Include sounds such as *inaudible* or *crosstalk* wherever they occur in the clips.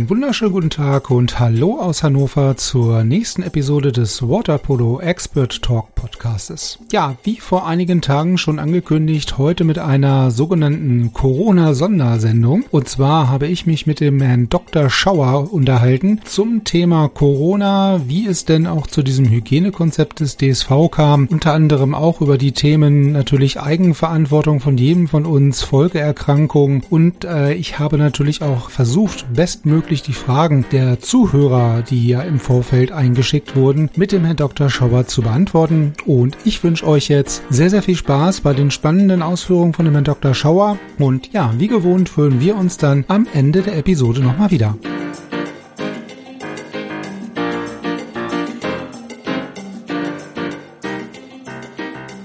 Einen wunderschönen guten Tag und hallo aus Hannover zur nächsten Episode des Waterpolo Expert Talk Podcastes. Ja, wie vor einigen Tagen schon angekündigt, heute mit einer sogenannten Corona-Sondersendung. Und zwar habe ich mich mit dem Herrn Dr. Schauer unterhalten zum Thema Corona, wie es denn auch zu diesem Hygienekonzept des DSV kam. Unter anderem auch über die Themen natürlich Eigenverantwortung von jedem von uns, Folgeerkrankungen und äh, ich habe natürlich auch versucht, best bestmöglich die Fragen der Zuhörer, die ja im Vorfeld eingeschickt wurden, mit dem Herrn Dr. Schauer zu beantworten. Und ich wünsche euch jetzt sehr, sehr viel Spaß bei den spannenden Ausführungen von dem Herrn Dr. Schauer. Und ja, wie gewohnt hören wir uns dann am Ende der Episode nochmal wieder.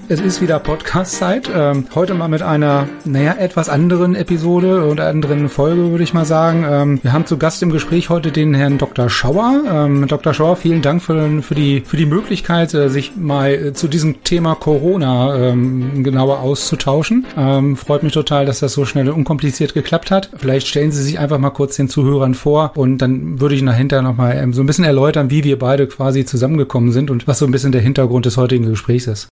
Es ist wieder Podcast-Zeit. Ähm, heute mal mit einer, naja, etwas anderen Episode oder anderen Folge, würde ich mal sagen. Ähm, wir haben zu Gast im Gespräch heute den Herrn Dr. Schauer. Ähm, Dr. Schauer, vielen Dank für, für, die, für die Möglichkeit, äh, sich mal äh, zu diesem Thema Corona ähm, genauer auszutauschen. Ähm, freut mich total, dass das so schnell und unkompliziert geklappt hat. Vielleicht stellen Sie sich einfach mal kurz den Zuhörern vor und dann würde ich dahinter nochmal ähm, so ein bisschen erläutern, wie wir beide quasi zusammengekommen sind und was so ein bisschen der Hintergrund des heutigen Gesprächs ist.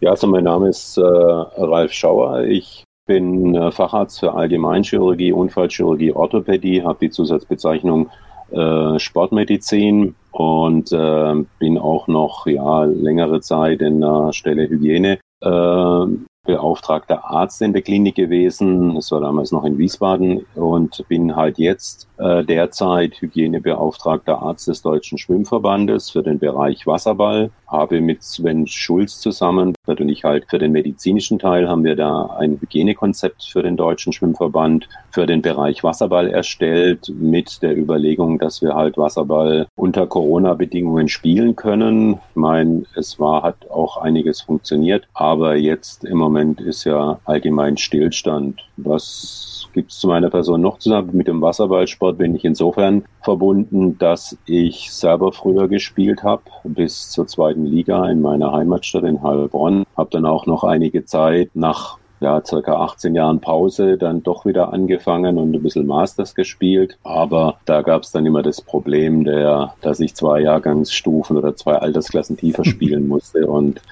Ja, also mein Name ist äh, Ralf Schauer. Ich bin äh, Facharzt für Allgemeinchirurgie, Unfallchirurgie, Orthopädie, habe die Zusatzbezeichnung äh, Sportmedizin und äh, bin auch noch ja längere Zeit in der Stelle Hygiene äh, beauftragter Arzt in der Klinik gewesen. Das war damals noch in Wiesbaden und bin halt jetzt äh, derzeit Hygienebeauftragter Arzt des Deutschen Schwimmverbandes für den Bereich Wasserball. Habe mit Sven Schulz zusammen, und ich halt für den medizinischen Teil, haben wir da ein Hygienekonzept für den Deutschen Schwimmverband für den Bereich Wasserball erstellt mit der Überlegung, dass wir halt Wasserball unter Corona-Bedingungen spielen können. Ich meine, es war, hat auch einiges funktioniert, aber jetzt im Moment ist ja allgemein Stillstand. Was gibt es zu meiner Person noch zusammen. Mit dem Wasserballsport bin ich insofern verbunden, dass ich selber früher gespielt habe, bis zur zweiten Liga in meiner Heimatstadt in Heilbronn. Habe dann auch noch einige Zeit nach ja, circa 18 Jahren Pause dann doch wieder angefangen und ein bisschen Masters gespielt. Aber da gab es dann immer das Problem, der, dass ich zwei Jahrgangsstufen oder zwei Altersklassen tiefer *laughs* spielen musste. Und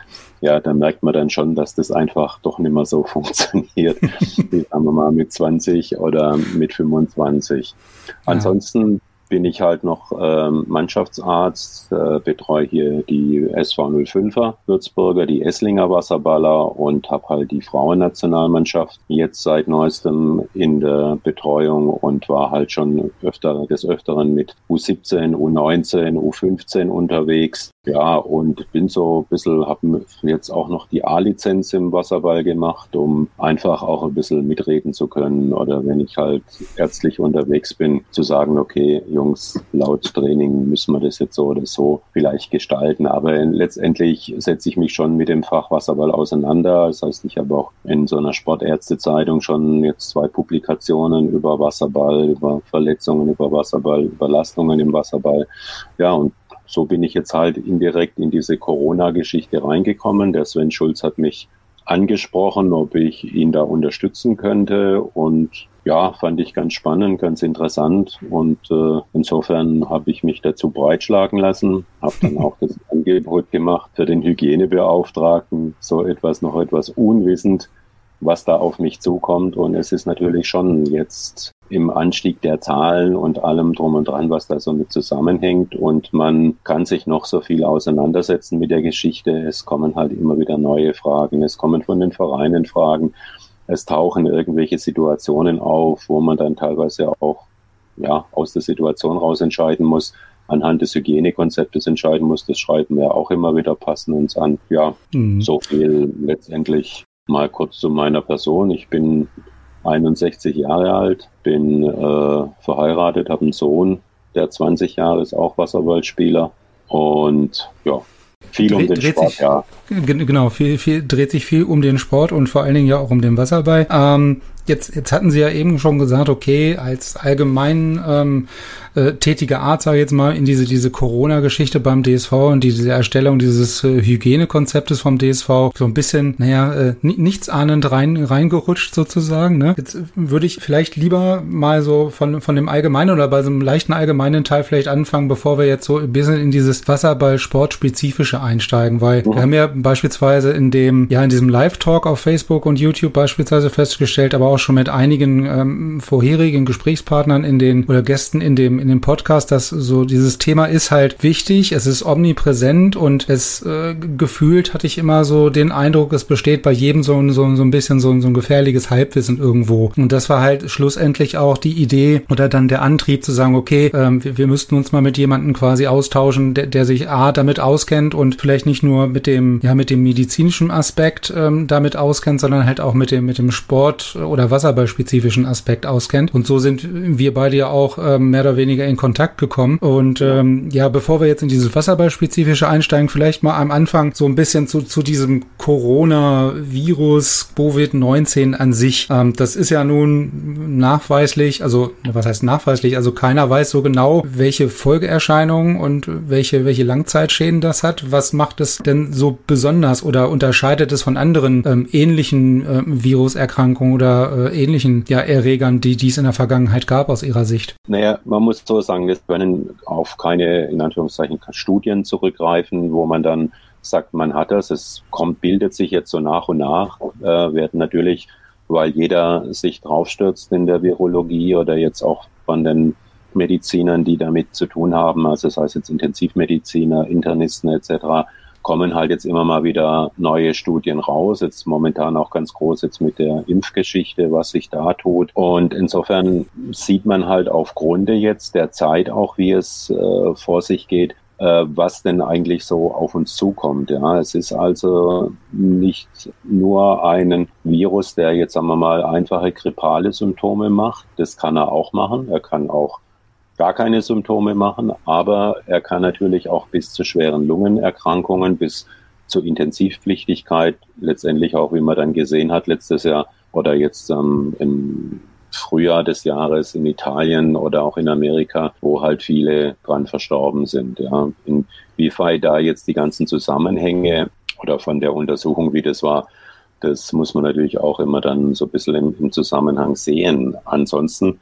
ja, da merkt man dann schon, dass das einfach doch nicht mehr so *laughs* funktioniert, wie sagen wir mal mit 20 oder mit 25. Ansonsten bin ich halt noch ähm, Mannschaftsarzt, äh, betreue hier die SV 05er Würzburger, die Esslinger Wasserballer und habe halt die Frauennationalmannschaft jetzt seit neuestem in der Betreuung und war halt schon öfter des Öfteren mit U17, U19, U15 unterwegs. Ja, und bin so ein bisschen, habe jetzt auch noch die A-Lizenz im Wasserball gemacht, um einfach auch ein bisschen mitreden zu können oder wenn ich halt ärztlich unterwegs bin, zu sagen, okay, Jungs, laut Training müssen wir das jetzt so oder so vielleicht gestalten. Aber letztendlich setze ich mich schon mit dem Fach Wasserball auseinander. Das heißt, ich habe auch in so einer Sportärztezeitung schon jetzt zwei Publikationen über Wasserball, über Verletzungen, über Wasserball, Überlastungen im Wasserball. Ja, und so bin ich jetzt halt indirekt in diese Corona-Geschichte reingekommen. Der Sven Schulz hat mich angesprochen, ob ich ihn da unterstützen könnte. Und ja, fand ich ganz spannend, ganz interessant. Und äh, insofern habe ich mich dazu breitschlagen lassen, habe dann auch das *laughs* Angebot gemacht für den Hygienebeauftragten, so etwas noch etwas unwissend, was da auf mich zukommt. Und es ist natürlich schon jetzt im Anstieg der Zahlen und allem drum und dran, was da so mit zusammenhängt. Und man kann sich noch so viel auseinandersetzen mit der Geschichte. Es kommen halt immer wieder neue Fragen. Es kommen von den Vereinen Fragen. Es tauchen irgendwelche Situationen auf, wo man dann teilweise auch ja, aus der Situation raus entscheiden muss, anhand des Hygienekonzeptes entscheiden muss. Das schreiben wir auch immer wieder, passen uns an. Ja, mhm. so viel letztendlich mal kurz zu meiner Person. Ich bin 61 Jahre alt, bin äh, verheiratet, habe einen Sohn der 20 Jahre ist auch Wasserballspieler. Und ja, viel um den Sport, sich, ja. Genau, viel, viel, dreht sich viel um den Sport und vor allen Dingen ja auch um den Wasserball. Ähm, jetzt, jetzt hatten Sie ja eben schon gesagt, okay, als allgemein ähm, äh, tätige Art, sage ich jetzt mal, in diese, diese Corona-Geschichte beim DSV und diese Erstellung dieses äh, Hygienekonzeptes vom DSV so ein bisschen, naja, äh, nichtsahnend rein, reingerutscht sozusagen. Ne? Jetzt würde ich vielleicht lieber mal so von, von dem Allgemeinen oder bei so einem leichten allgemeinen Teil vielleicht anfangen, bevor wir jetzt so ein bisschen in dieses Wasserball-Sport-spezifische einsteigen, weil mhm. wir haben ja beispielsweise in dem, ja, in diesem Live-Talk auf Facebook und YouTube beispielsweise festgestellt, aber auch schon mit einigen ähm, vorherigen Gesprächspartnern in den oder Gästen in dem in dem Podcast, dass so dieses Thema ist halt wichtig, es ist omnipräsent und es äh, gefühlt hatte ich immer so den Eindruck, es besteht bei jedem so, so, so ein bisschen so, so ein gefährliches Halbwissen irgendwo. Und das war halt schlussendlich auch die Idee oder dann der Antrieb zu sagen, okay, ähm, wir, wir müssten uns mal mit jemandem quasi austauschen, der, der sich A damit auskennt und vielleicht nicht nur mit dem, ja, mit dem medizinischen Aspekt ähm, damit auskennt, sondern halt auch mit dem, mit dem Sport oder Wasserballspezifischen Aspekt auskennt. Und so sind wir beide ja auch ähm, mehr oder weniger in Kontakt gekommen. Und ähm, ja, bevor wir jetzt in dieses Wasserballspezifische einsteigen, vielleicht mal am Anfang so ein bisschen zu, zu diesem Corona-Virus Covid-19 an sich. Ähm, das ist ja nun nachweislich, also was heißt nachweislich? Also keiner weiß so genau, welche Folgeerscheinungen und welche, welche Langzeitschäden das hat. Was macht es denn so besonders oder unterscheidet es von anderen ähm, ähnlichen äh, Viruserkrankungen oder äh, ähnlichen ja, Erregern, die, die es in der Vergangenheit gab aus Ihrer Sicht? Naja, man muss so sagen, wir können auf keine, in Anführungszeichen, Studien zurückgreifen, wo man dann sagt, man hat das. Es kommt, bildet sich jetzt so nach und nach, äh, werden natürlich, weil jeder sich draufstürzt in der Virologie oder jetzt auch von den Medizinern, die damit zu tun haben, also das heißt jetzt Intensivmediziner, Internisten etc., kommen halt jetzt immer mal wieder neue Studien raus. Jetzt momentan auch ganz groß jetzt mit der Impfgeschichte, was sich da tut. Und insofern sieht man halt aufgrund jetzt der Zeit auch, wie es äh, vor sich geht, äh, was denn eigentlich so auf uns zukommt. Ja, es ist also nicht nur ein Virus, der jetzt, sagen wir mal, einfache grippale Symptome macht. Das kann er auch machen. Er kann auch gar keine Symptome machen, aber er kann natürlich auch bis zu schweren Lungenerkrankungen, bis zur Intensivpflichtigkeit, letztendlich auch, wie man dann gesehen hat, letztes Jahr oder jetzt ähm, im Frühjahr des Jahres in Italien oder auch in Amerika, wo halt viele dran verstorben sind. Ja. Inwieweit da jetzt die ganzen Zusammenhänge oder von der Untersuchung, wie das war, das muss man natürlich auch immer dann so ein bisschen im, im Zusammenhang sehen. Ansonsten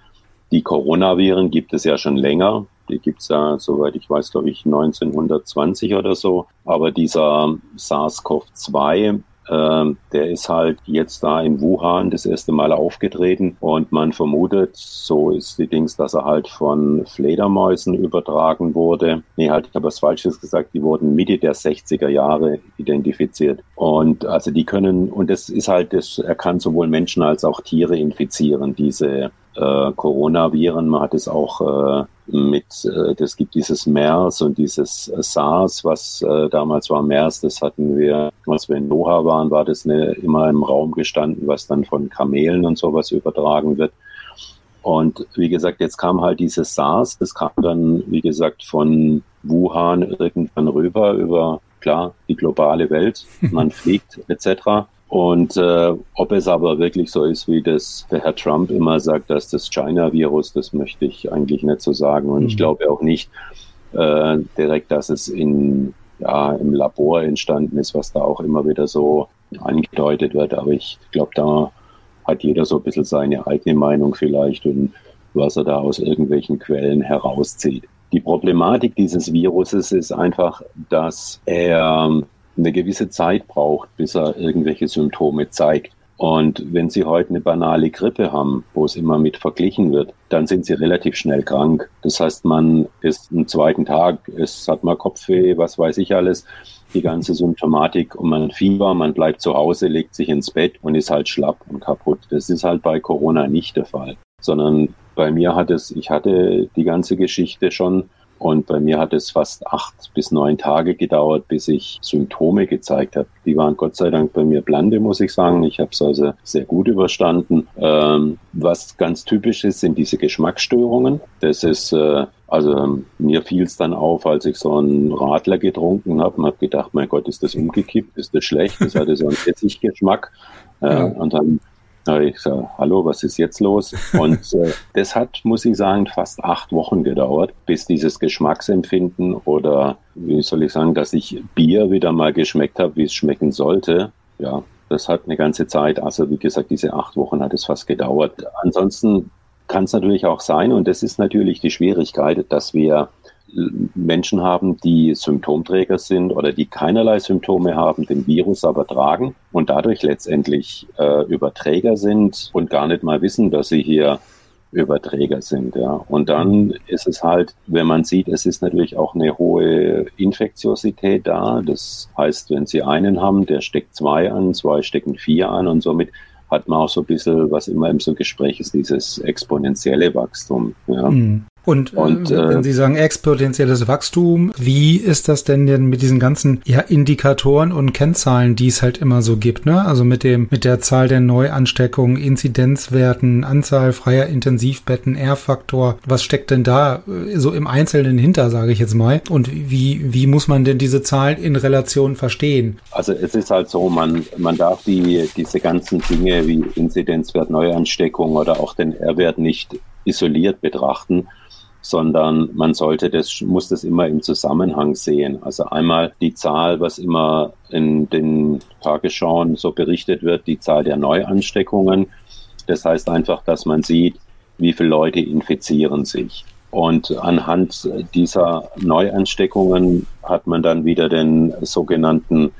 die Coronaviren gibt es ja schon länger. Die gibt es ja, soweit ich weiß, glaube ich, 1920 oder so. Aber dieser SARS-CoV-2, äh, der ist halt jetzt da in Wuhan das erste Mal aufgetreten und man vermutet, so ist die Dings, dass er halt von Fledermäusen übertragen wurde. Nee, halt, ich habe was Falsches gesagt, die wurden Mitte der 60er Jahre identifiziert. Und also die können, und das ist halt, das, er kann sowohl Menschen als auch Tiere infizieren, diese äh, Coronaviren. Man hat es auch äh, mit, äh, das gibt dieses MERS und dieses äh, SARS, was äh, damals war MERS, das hatten wir, als wir in Doha waren, war das eine, immer im Raum gestanden, was dann von Kamelen und sowas übertragen wird. Und wie gesagt, jetzt kam halt dieses SARS, das kam dann, wie gesagt, von Wuhan irgendwann rüber über, klar, die globale Welt. Man *laughs* fliegt etc. Und äh, ob es aber wirklich so ist, wie das der Herr Trump immer sagt, dass das China-Virus, das möchte ich eigentlich nicht so sagen. Und mhm. ich glaube auch nicht äh, direkt, dass es in, ja, im Labor entstanden ist, was da auch immer wieder so angedeutet wird. Aber ich glaube, da hat jeder so ein bisschen seine eigene Meinung vielleicht und was er da aus irgendwelchen Quellen herauszieht. Die Problematik dieses Viruses ist einfach, dass er eine gewisse Zeit braucht, bis er irgendwelche Symptome zeigt. Und wenn Sie heute eine banale Grippe haben, wo es immer mit verglichen wird, dann sind Sie relativ schnell krank. Das heißt, man ist am zweiten Tag, es hat mal Kopfweh, was weiß ich alles, die ganze Symptomatik und man Fieber, man bleibt zu Hause, legt sich ins Bett und ist halt schlapp und kaputt. Das ist halt bei Corona nicht der Fall, sondern bei mir hat es, ich hatte die ganze Geschichte schon Und bei mir hat es fast acht bis neun Tage gedauert, bis ich Symptome gezeigt habe. Die waren Gott sei Dank bei mir blande, muss ich sagen. Ich habe es also sehr gut überstanden. Ähm, was ganz typisch ist, sind diese Geschmacksstörungen. Das ist äh, also mir fiel es dann auf, als ich so einen Radler getrunken habe und habe gedacht, mein Gott, ist das umgekippt, ist das schlecht? Das hatte so einen Essiggeschmack. Äh, ja. Und dann da ich gesagt, hallo, was ist jetzt los? Und äh, *laughs* das hat, muss ich sagen, fast acht Wochen gedauert, bis dieses Geschmacksempfinden oder wie soll ich sagen, dass ich Bier wieder mal geschmeckt habe, wie es schmecken sollte. Ja, das hat eine ganze Zeit, also wie gesagt, diese acht Wochen hat es fast gedauert. Ansonsten kann es natürlich auch sein, und das ist natürlich die Schwierigkeit, dass wir Menschen haben, die Symptomträger sind oder die keinerlei Symptome haben, den Virus aber tragen und dadurch letztendlich äh, Überträger sind und gar nicht mal wissen, dass sie hier Überträger sind. Ja. Und dann ist es halt, wenn man sieht, es ist natürlich auch eine hohe Infektiosität da. Das heißt, wenn Sie einen haben, der steckt zwei an, zwei stecken vier an und somit hat man auch so ein bisschen, was immer im so Gespräch ist, dieses exponentielle Wachstum. Ja. Mhm. Und, und äh, wenn äh, Sie sagen exponentielles Wachstum, wie ist das denn denn mit diesen ganzen ja, Indikatoren und Kennzahlen, die es halt immer so gibt, ne? Also mit dem mit der Zahl der Neuansteckungen, Inzidenzwerten, Anzahl freier Intensivbetten, R-Faktor, was steckt denn da äh, so im Einzelnen hinter, sage ich jetzt mal? Und wie wie muss man denn diese Zahlen in Relation verstehen? Also es ist halt so, man man darf die diese ganzen Dinge wie Inzidenzwert, Neuansteckung oder auch den R-Wert nicht isoliert betrachten sondern man sollte das, muss das immer im Zusammenhang sehen. Also einmal die Zahl, was immer in den Tagesschauen so berichtet wird, die Zahl der Neuansteckungen. Das heißt einfach, dass man sieht, wie viele Leute infizieren sich. Und anhand dieser Neuansteckungen hat man dann wieder den sogenannten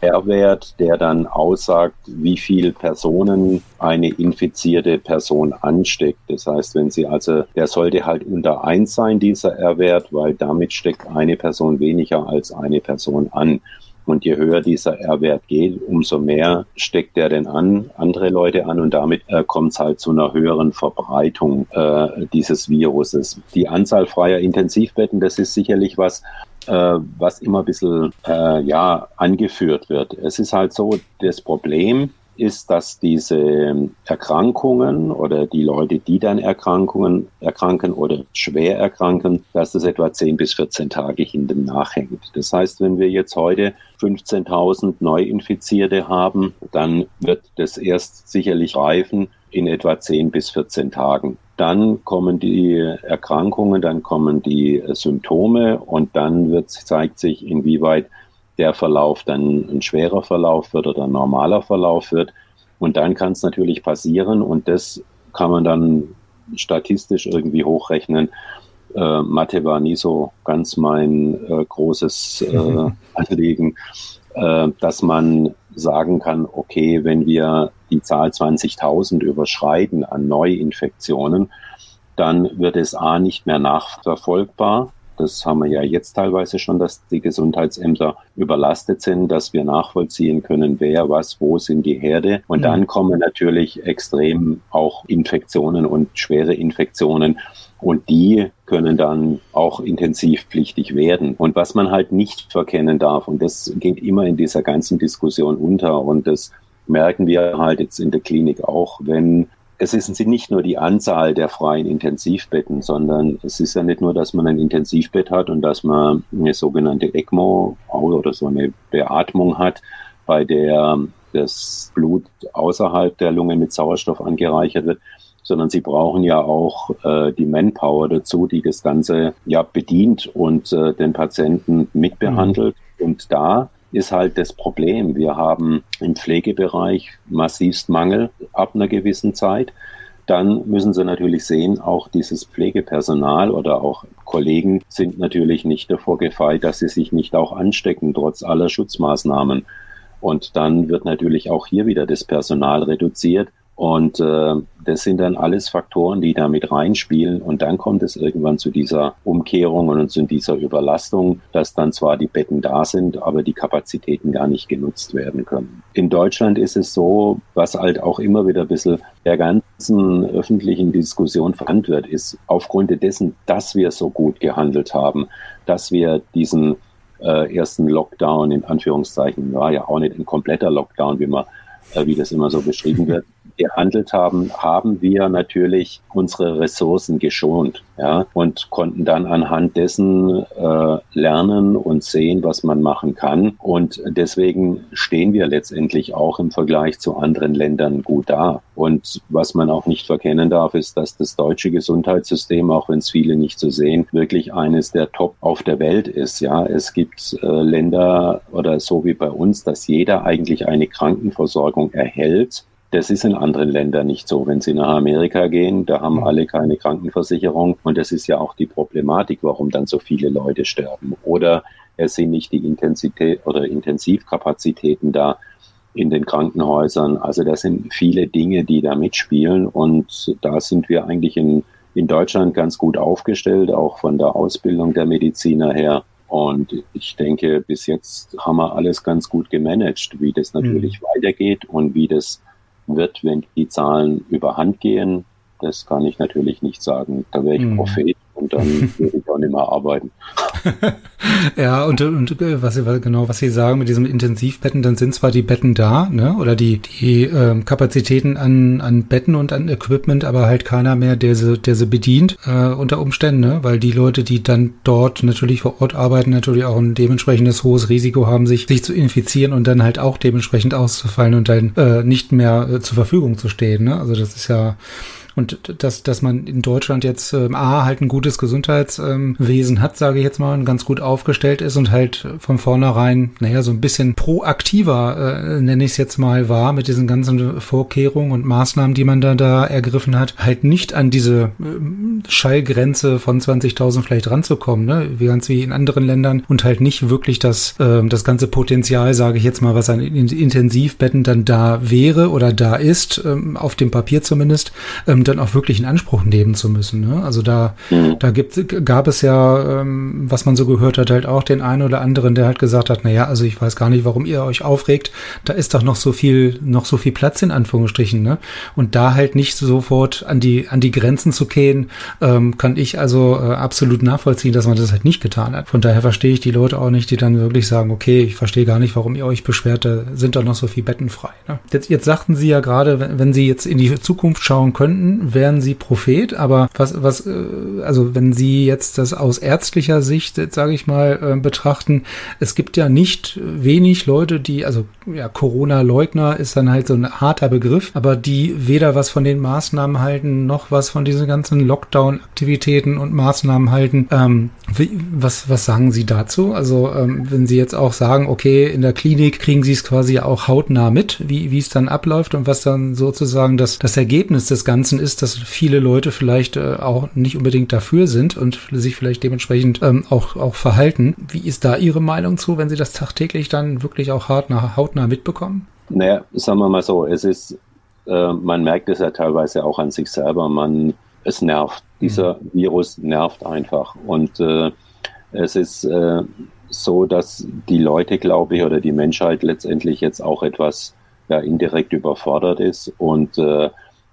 R-Wert, der dann aussagt, wie viel Personen eine infizierte Person ansteckt. Das heißt, wenn sie also, der sollte halt unter eins sein, dieser R-Wert, weil damit steckt eine Person weniger als eine Person an. Und je höher dieser R-Wert geht, umso mehr steckt er denn an, andere Leute an und damit äh, kommt es halt zu einer höheren Verbreitung äh, dieses Viruses. Die Anzahl freier Intensivbetten, das ist sicherlich was, was immer ein bisschen äh, ja, angeführt wird. Es ist halt so, das Problem ist, dass diese Erkrankungen oder die Leute, die dann Erkrankungen erkranken oder schwer erkranken, dass das etwa 10 bis 14 Tage hinten nachhängt. Das heißt, wenn wir jetzt heute 15.000 Neuinfizierte haben, dann wird das erst sicherlich reifen in etwa 10 bis 14 Tagen. Dann kommen die Erkrankungen, dann kommen die Symptome und dann wird, zeigt sich, inwieweit der Verlauf dann ein schwerer Verlauf wird oder ein normaler Verlauf wird. Und dann kann es natürlich passieren und das kann man dann statistisch irgendwie hochrechnen. Äh, Mathe war nie so ganz mein äh, großes äh, *laughs* Anliegen, äh, dass man sagen kann, okay, wenn wir die Zahl 20.000 überschreiten an Neuinfektionen, dann wird es A nicht mehr nachverfolgbar. Das haben wir ja jetzt teilweise schon, dass die Gesundheitsämter überlastet sind, dass wir nachvollziehen können, wer, was, wo sind die Herde. Und mhm. dann kommen natürlich extrem auch Infektionen und schwere Infektionen. Und die können dann auch intensivpflichtig werden. Und was man halt nicht verkennen darf, und das geht immer in dieser ganzen Diskussion unter, und das merken wir halt jetzt in der Klinik auch, wenn es ist nicht nur die Anzahl der freien Intensivbetten, sondern es ist ja nicht nur, dass man ein Intensivbett hat und dass man eine sogenannte ECMO oder so eine Beatmung hat, bei der das Blut außerhalb der Lunge mit Sauerstoff angereichert wird, sondern sie brauchen ja auch äh, die Manpower dazu, die das Ganze ja bedient und äh, den Patienten mitbehandelt. Mhm. Und da ist halt das Problem. Wir haben im Pflegebereich massivst Mangel ab einer gewissen Zeit. Dann müssen Sie natürlich sehen, auch dieses Pflegepersonal oder auch Kollegen sind natürlich nicht davor gefeit, dass sie sich nicht auch anstecken, trotz aller Schutzmaßnahmen. Und dann wird natürlich auch hier wieder das Personal reduziert Und äh, das sind dann alles Faktoren, die da mit reinspielen. Und dann kommt es irgendwann zu dieser Umkehrung und zu dieser Überlastung, dass dann zwar die Betten da sind, aber die Kapazitäten gar nicht genutzt werden können. In Deutschland ist es so, was halt auch immer wieder ein bisschen der ganzen öffentlichen Diskussion verhandelt wird, ist aufgrund dessen, dass wir so gut gehandelt haben, dass wir diesen äh, ersten Lockdown in Anführungszeichen war ja auch nicht ein kompletter Lockdown, wie man äh, wie das immer so beschrieben wird, gehandelt haben, haben wir natürlich unsere Ressourcen geschont ja, und konnten dann anhand dessen äh, lernen und sehen, was man machen kann. Und deswegen stehen wir letztendlich auch im Vergleich zu anderen Ländern gut da. Und was man auch nicht verkennen darf, ist, dass das deutsche Gesundheitssystem, auch wenn es viele nicht so sehen, wirklich eines der Top auf der Welt ist. Ja, es gibt äh, Länder oder so wie bei uns, dass jeder eigentlich eine Krankenversorgung erhält das ist in anderen Ländern nicht so. Wenn Sie nach Amerika gehen, da haben alle keine Krankenversicherung. Und das ist ja auch die Problematik, warum dann so viele Leute sterben. Oder es sind nicht die Intensität oder Intensivkapazitäten da in den Krankenhäusern. Also das sind viele Dinge, die da mitspielen. Und da sind wir eigentlich in, in Deutschland ganz gut aufgestellt, auch von der Ausbildung der Mediziner her. Und ich denke, bis jetzt haben wir alles ganz gut gemanagt, wie das natürlich mhm. weitergeht und wie das wird, wenn die Zahlen überhand gehen. Das kann ich natürlich nicht sagen. Da wäre ich mhm. Prophet und dann würde ich auch nicht mehr arbeiten. *laughs* ja, und, und äh, was Sie genau, was Sie sagen mit diesem Intensivbetten, dann sind zwar die Betten da, ne? Oder die, die ähm, Kapazitäten an, an Betten und an Equipment, aber halt keiner mehr, der sie, der sie bedient, äh, unter Umständen, ne? Weil die Leute, die dann dort natürlich vor Ort arbeiten, natürlich auch ein dementsprechendes hohes Risiko haben, sich, sich zu infizieren und dann halt auch dementsprechend auszufallen und dann äh, nicht mehr äh, zur Verfügung zu stehen. Ne? Also das ist ja und dass, dass man in Deutschland jetzt ähm, A, halt ein gutes Gesundheitswesen ähm, hat, sage ich jetzt mal, und ganz gut aufgestellt ist und halt von vornherein, naja, so ein bisschen proaktiver, äh, nenne ich es jetzt mal, war mit diesen ganzen Vorkehrungen und Maßnahmen, die man da, da ergriffen hat, halt nicht an diese äh, Schallgrenze von 20.000 vielleicht ranzukommen, ne? wie ganz wie in anderen Ländern und halt nicht wirklich das, äh, das ganze Potenzial, sage ich jetzt mal, was an Intensivbetten dann da wäre oder da ist, ähm, auf dem Papier zumindest, ähm, dann auch wirklich in Anspruch nehmen zu müssen. Ne? Also da, mhm. da gibt, gab es ja, ähm, was man so gehört hat, halt auch den einen oder anderen, der halt gesagt hat, na ja, also ich weiß gar nicht, warum ihr euch aufregt. Da ist doch noch so viel, noch so viel Platz in Anführungsstrichen. Ne? Und da halt nicht sofort an die, an die Grenzen zu gehen, ähm, kann ich also äh, absolut nachvollziehen, dass man das halt nicht getan hat. Von daher verstehe ich die Leute auch nicht, die dann wirklich sagen, okay, ich verstehe gar nicht, warum ihr euch beschwert, da sind doch noch so viel Betten frei. Ne? Jetzt, jetzt sagten Sie ja gerade, wenn, wenn Sie jetzt in die Zukunft schauen könnten, wären sie Prophet, aber was, was, äh, also wenn Sie jetzt das aus ärztlicher Sicht, sage ich mal, äh, betrachten, es gibt ja nicht wenig Leute, die, also ja, Corona-Leugner ist dann halt so ein harter Begriff, aber die weder was von den Maßnahmen halten, noch was von diesen ganzen Lockdown-Aktivitäten und Maßnahmen halten. Ähm, wie, was, was sagen Sie dazu? Also ähm, wenn Sie jetzt auch sagen, okay, in der Klinik kriegen Sie es quasi auch hautnah mit, wie, wie es dann abläuft und was dann sozusagen das, das Ergebnis des Ganzen ist, ist, dass viele Leute vielleicht äh, auch nicht unbedingt dafür sind und sich vielleicht dementsprechend ähm, auch, auch verhalten. Wie ist da Ihre Meinung zu, wenn Sie das tagtäglich dann wirklich auch hart nach, hautnah mitbekommen? Naja, sagen wir mal so, es ist, äh, man merkt es ja teilweise auch an sich selber, man, es nervt. Dieser mhm. Virus nervt einfach. Und äh, es ist äh, so, dass die Leute, glaube ich, oder die Menschheit letztendlich jetzt auch etwas ja, indirekt überfordert ist und äh,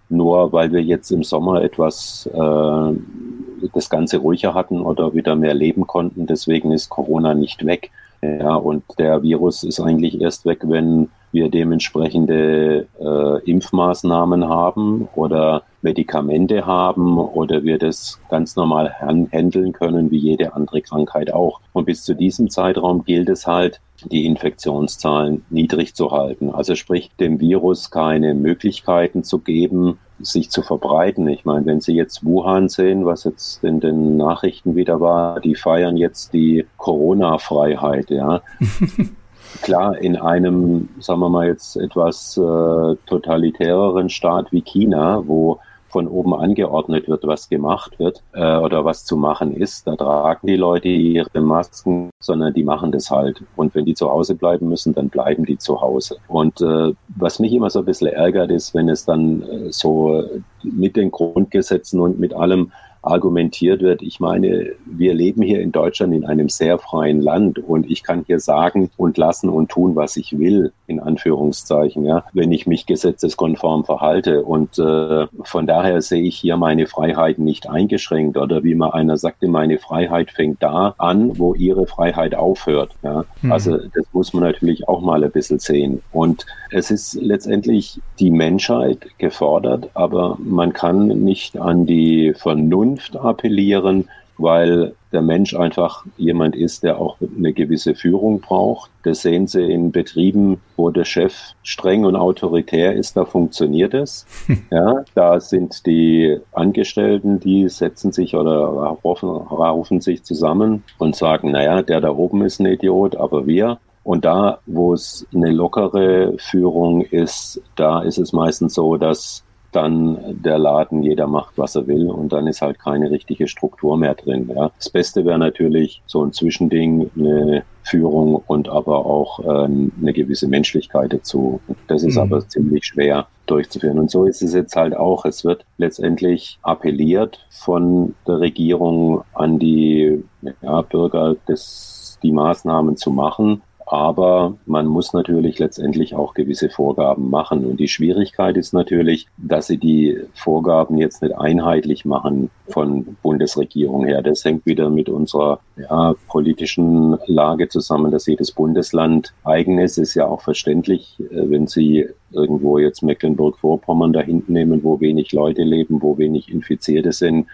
nur weil wir jetzt im Sommer etwas äh, das Ganze ruhiger hatten oder wieder mehr leben konnten, deswegen ist Corona nicht weg. Ja, und der Virus ist eigentlich erst weg, wenn wir dementsprechende äh, Impfmaßnahmen haben oder Medikamente haben oder wir das ganz normal handeln können, wie jede andere Krankheit auch. Und bis zu diesem Zeitraum gilt es halt, die Infektionszahlen niedrig zu halten. Also sprich, dem Virus keine Möglichkeiten zu geben, sich zu verbreiten. Ich meine, wenn Sie jetzt Wuhan sehen, was jetzt in den Nachrichten wieder war, die feiern jetzt die Corona-Freiheit, ja. *laughs* Klar, in einem, sagen wir mal jetzt etwas äh, totalitäreren Staat wie China, wo von oben angeordnet wird, was gemacht wird äh, oder was zu machen ist. Da tragen die Leute ihre Masken, sondern die machen das halt. Und wenn die zu Hause bleiben müssen, dann bleiben die zu Hause. Und äh, was mich immer so ein bisschen ärgert, ist, wenn es dann äh, so mit den Grundgesetzen und mit allem argumentiert wird. Ich meine, wir leben hier in Deutschland in einem sehr freien Land und ich kann hier sagen und lassen und tun, was ich will, in Anführungszeichen, ja, wenn ich mich gesetzeskonform verhalte. Und äh, von daher sehe ich hier meine Freiheiten nicht eingeschränkt oder wie mal einer sagte, meine Freiheit fängt da an, wo ihre Freiheit aufhört. Ja. Mhm. Also das muss man natürlich auch mal ein bisschen sehen. Und es ist letztendlich die Menschheit gefordert, aber man kann nicht an die Vernunft Vernunft appellieren, weil der Mensch einfach jemand ist, der auch eine gewisse Führung braucht. Das sehen Sie in Betrieben, wo der Chef streng und autoritär ist, da funktioniert es. *laughs* Ja, da sind die Angestellten, die setzen sich oder rufen, rufen sich zusammen und sagen, naja, der da oben ist ein Idiot, aber wir. Und da, wo es eine lockere Führung ist, da ist es meistens so, dass dann der Laden, jeder macht, was er will und dann ist halt keine richtige Struktur mehr drin. Ja. Das Beste wäre natürlich so ein Zwischending, eine Führung und aber auch äh, eine gewisse Menschlichkeit dazu. Das ist mhm. aber ziemlich schwer durchzuführen. Und so ist es jetzt halt auch. Es wird letztendlich appelliert von der Regierung an die ja, Bürger, das, die Maßnahmen zu machen. Aber man muss natürlich letztendlich auch gewisse Vorgaben machen. Und die Schwierigkeit ist natürlich, dass sie die Vorgaben jetzt nicht einheitlich machen von Bundesregierung her. Das hängt wieder mit unserer ja, politischen Lage zusammen, dass jedes Bundesland eigen ist. Ist ja auch verständlich, äh, wenn Sie irgendwo jetzt Mecklenburg-Vorpommern da hinten nehmen, wo wenig Leute leben, wo wenig Infizierte sind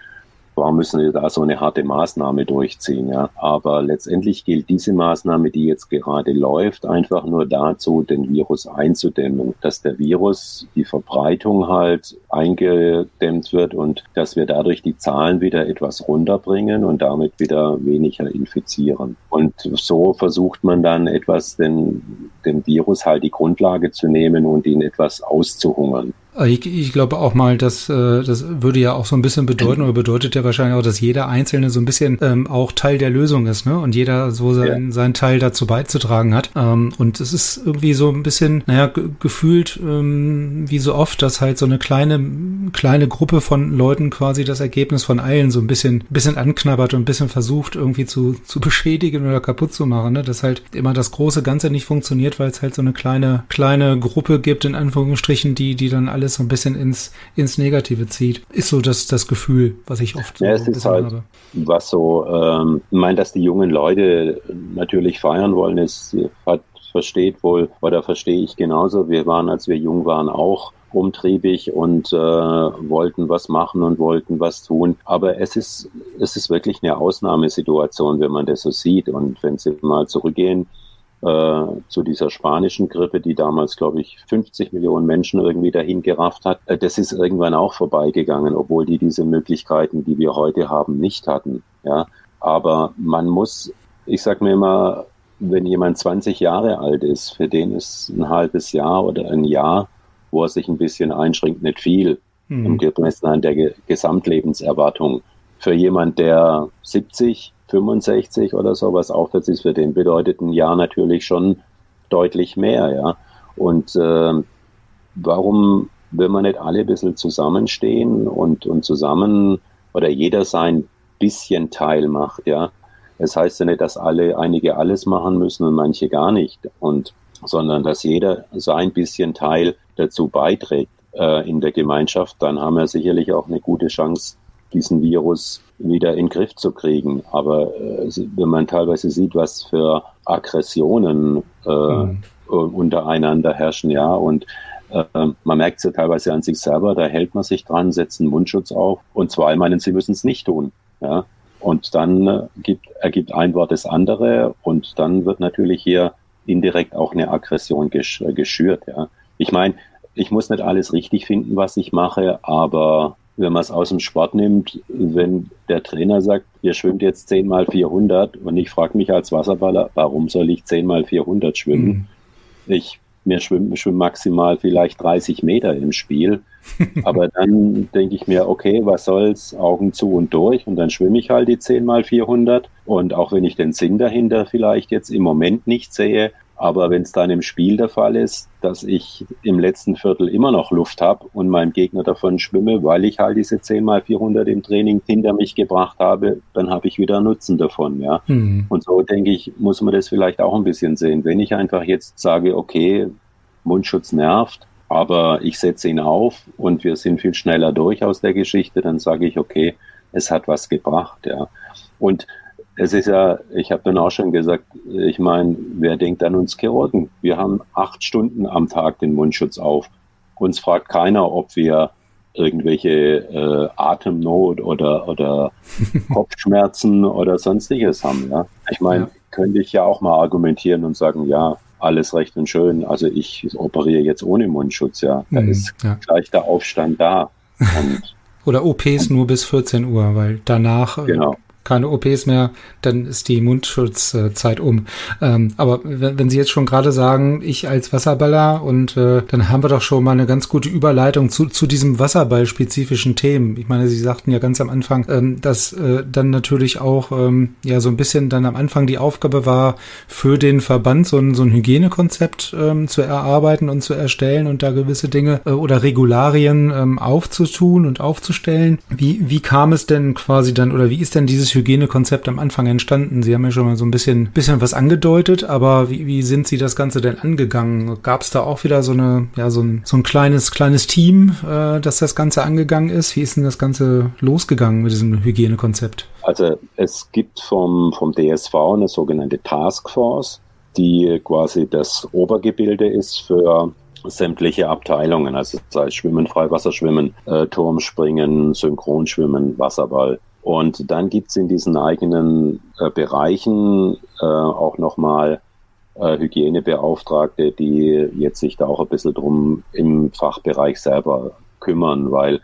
warum müssen wir da so eine harte Maßnahme durchziehen? Ja? Aber letztendlich gilt diese Maßnahme, die jetzt gerade läuft, einfach nur dazu, den Virus einzudämmen, dass der Virus, die Verbreitung halt eingedämmt wird und dass wir dadurch die Zahlen wieder etwas runterbringen und damit wieder weniger infizieren. Und so versucht man dann etwas den, dem Virus halt die Grundlage zu nehmen und ihn etwas auszuhungern. Ich, ich, glaube auch mal, dass äh, das würde ja auch so ein bisschen bedeuten oder bedeutet ja wahrscheinlich auch, dass jeder Einzelne so ein bisschen ähm, auch Teil der Lösung ist, ne? Und jeder so sein, ja. seinen Teil dazu beizutragen hat. Ähm, und es ist irgendwie so ein bisschen, naja, gefühlt ähm, wie so oft, dass halt so eine kleine kleine Gruppe von Leuten quasi das Ergebnis von allen so ein bisschen bisschen anknabbert und ein bisschen versucht irgendwie zu zu beschädigen oder kaputt zu machen, ne? Dass halt immer das große Ganze nicht funktioniert, weil es halt so eine kleine kleine Gruppe gibt in Anführungsstrichen, die die dann alle alles so ein bisschen ins, ins Negative zieht. Ist so das, das Gefühl, was ich oft ja, es ist halt, habe. Was so, ähm, ich meine, dass die jungen Leute natürlich feiern wollen, ist, hat, versteht wohl, oder verstehe ich genauso. Wir waren, als wir jung waren, auch umtriebig und äh, wollten was machen und wollten was tun. Aber es ist, es ist wirklich eine Ausnahmesituation, wenn man das so sieht. Und wenn Sie mal zurückgehen, äh, zu dieser spanischen Grippe, die damals, glaube ich, 50 Millionen Menschen irgendwie dahin gerafft hat. Äh, das ist irgendwann auch vorbeigegangen, obwohl die diese Möglichkeiten, die wir heute haben, nicht hatten. Ja, aber man muss, ich sag mir immer, wenn jemand 20 Jahre alt ist, für den ist ein halbes Jahr oder ein Jahr, wo er sich ein bisschen einschränkt, nicht viel mhm. im gemessen an der Gesamtlebenserwartung. Für jemand, der 70 65 oder so, was auch das ist für den bedeutet ein Jahr natürlich schon deutlich mehr, ja. Und äh, warum will man nicht alle ein bisschen zusammenstehen und, und zusammen oder jeder sein bisschen Teil macht, ja. Das heißt ja nicht, dass alle, einige alles machen müssen und manche gar nicht. Und, sondern dass jeder sein bisschen Teil dazu beiträgt äh, in der Gemeinschaft, dann haben wir sicherlich auch eine gute Chance, diesen Virus wieder in den Griff zu kriegen. Aber äh, wenn man teilweise sieht, was für Aggressionen äh, mhm. untereinander herrschen, ja, und äh, man merkt es ja teilweise an sich selber, da hält man sich dran, setzt einen Mundschutz auf und zwei meinen, sie müssen es nicht tun. Ja. Und dann äh, gibt, ergibt ein Wort das andere und dann wird natürlich hier indirekt auch eine Aggression gesch geschürt. Ja. Ich meine, ich muss nicht alles richtig finden, was ich mache, aber wenn man es aus dem Sport nimmt, wenn der Trainer sagt, ihr schwimmt jetzt 10 mal 400 und ich frage mich als Wasserballer, warum soll ich 10 mal 400 schwimmen? Mhm. Ich wir schwimmen, schwimmen maximal vielleicht 30 Meter im Spiel. *laughs* Aber dann denke ich mir, okay, was soll's, Augen zu und durch. Und dann schwimme ich halt die 10 mal 400. Und auch wenn ich den Sinn dahinter vielleicht jetzt im Moment nicht sehe, aber wenn es dann im Spiel der Fall ist, dass ich im letzten Viertel immer noch Luft habe und meinem Gegner davon schwimme, weil ich halt diese 10 mal 400 im Training hinter mich gebracht habe, dann habe ich wieder Nutzen davon, ja. Mhm. Und so denke ich, muss man das vielleicht auch ein bisschen sehen. Wenn ich einfach jetzt sage, okay, Mundschutz nervt, aber ich setze ihn auf und wir sind viel schneller durch aus der Geschichte, dann sage ich, okay, es hat was gebracht, ja. Und es ist ja, ich habe dann auch schon gesagt, ich meine, wer denkt an uns Chirurgen? Wir haben acht Stunden am Tag den Mundschutz auf. Uns fragt keiner, ob wir irgendwelche äh, Atemnot oder, oder *laughs* Kopfschmerzen oder sonstiges haben. Ja? Ich meine, ja. könnte ich ja auch mal argumentieren und sagen, ja, alles recht und schön. Also ich operiere jetzt ohne Mundschutz, ja. Da mhm, ist ja. gleich der Aufstand da. *laughs* oder OPs nur bis 14 Uhr, weil danach äh, genau keine OPs mehr, dann ist die Mundschutzzeit um. Ähm, aber wenn, Sie jetzt schon gerade sagen, ich als Wasserballer und äh, dann haben wir doch schon mal eine ganz gute Überleitung zu, zu diesem Wasserball-spezifischen Themen. Ich meine, Sie sagten ja ganz am Anfang, ähm, dass äh, dann natürlich auch ähm, ja so ein bisschen dann am Anfang die Aufgabe war, für den Verband so ein, so ein Hygienekonzept ähm, zu erarbeiten und zu erstellen und da gewisse Dinge äh, oder Regularien ähm, aufzutun und aufzustellen. Wie, wie kam es denn quasi dann oder wie ist denn dieses Hygienekonzept am Anfang entstanden? Sie haben ja schon mal so ein bisschen, bisschen was angedeutet, aber wie, wie sind Sie das Ganze denn angegangen? Gab es da auch wieder so eine, ja, so ein, so ein kleines, kleines Team, äh, das das Ganze angegangen ist? Wie ist denn das Ganze losgegangen mit diesem Hygienekonzept? Also es gibt vom, vom DSV eine sogenannte Taskforce, die quasi das Obergebilde ist für sämtliche Abteilungen, also sei es Schwimmen, Freiwasserschwimmen, äh, Turmspringen, Synchronschwimmen, Wasserball. Und dann gibt's in diesen eigenen äh, Bereichen äh, auch nochmal äh, Hygienebeauftragte, die jetzt sich da auch ein bisschen drum im Fachbereich selber kümmern, weil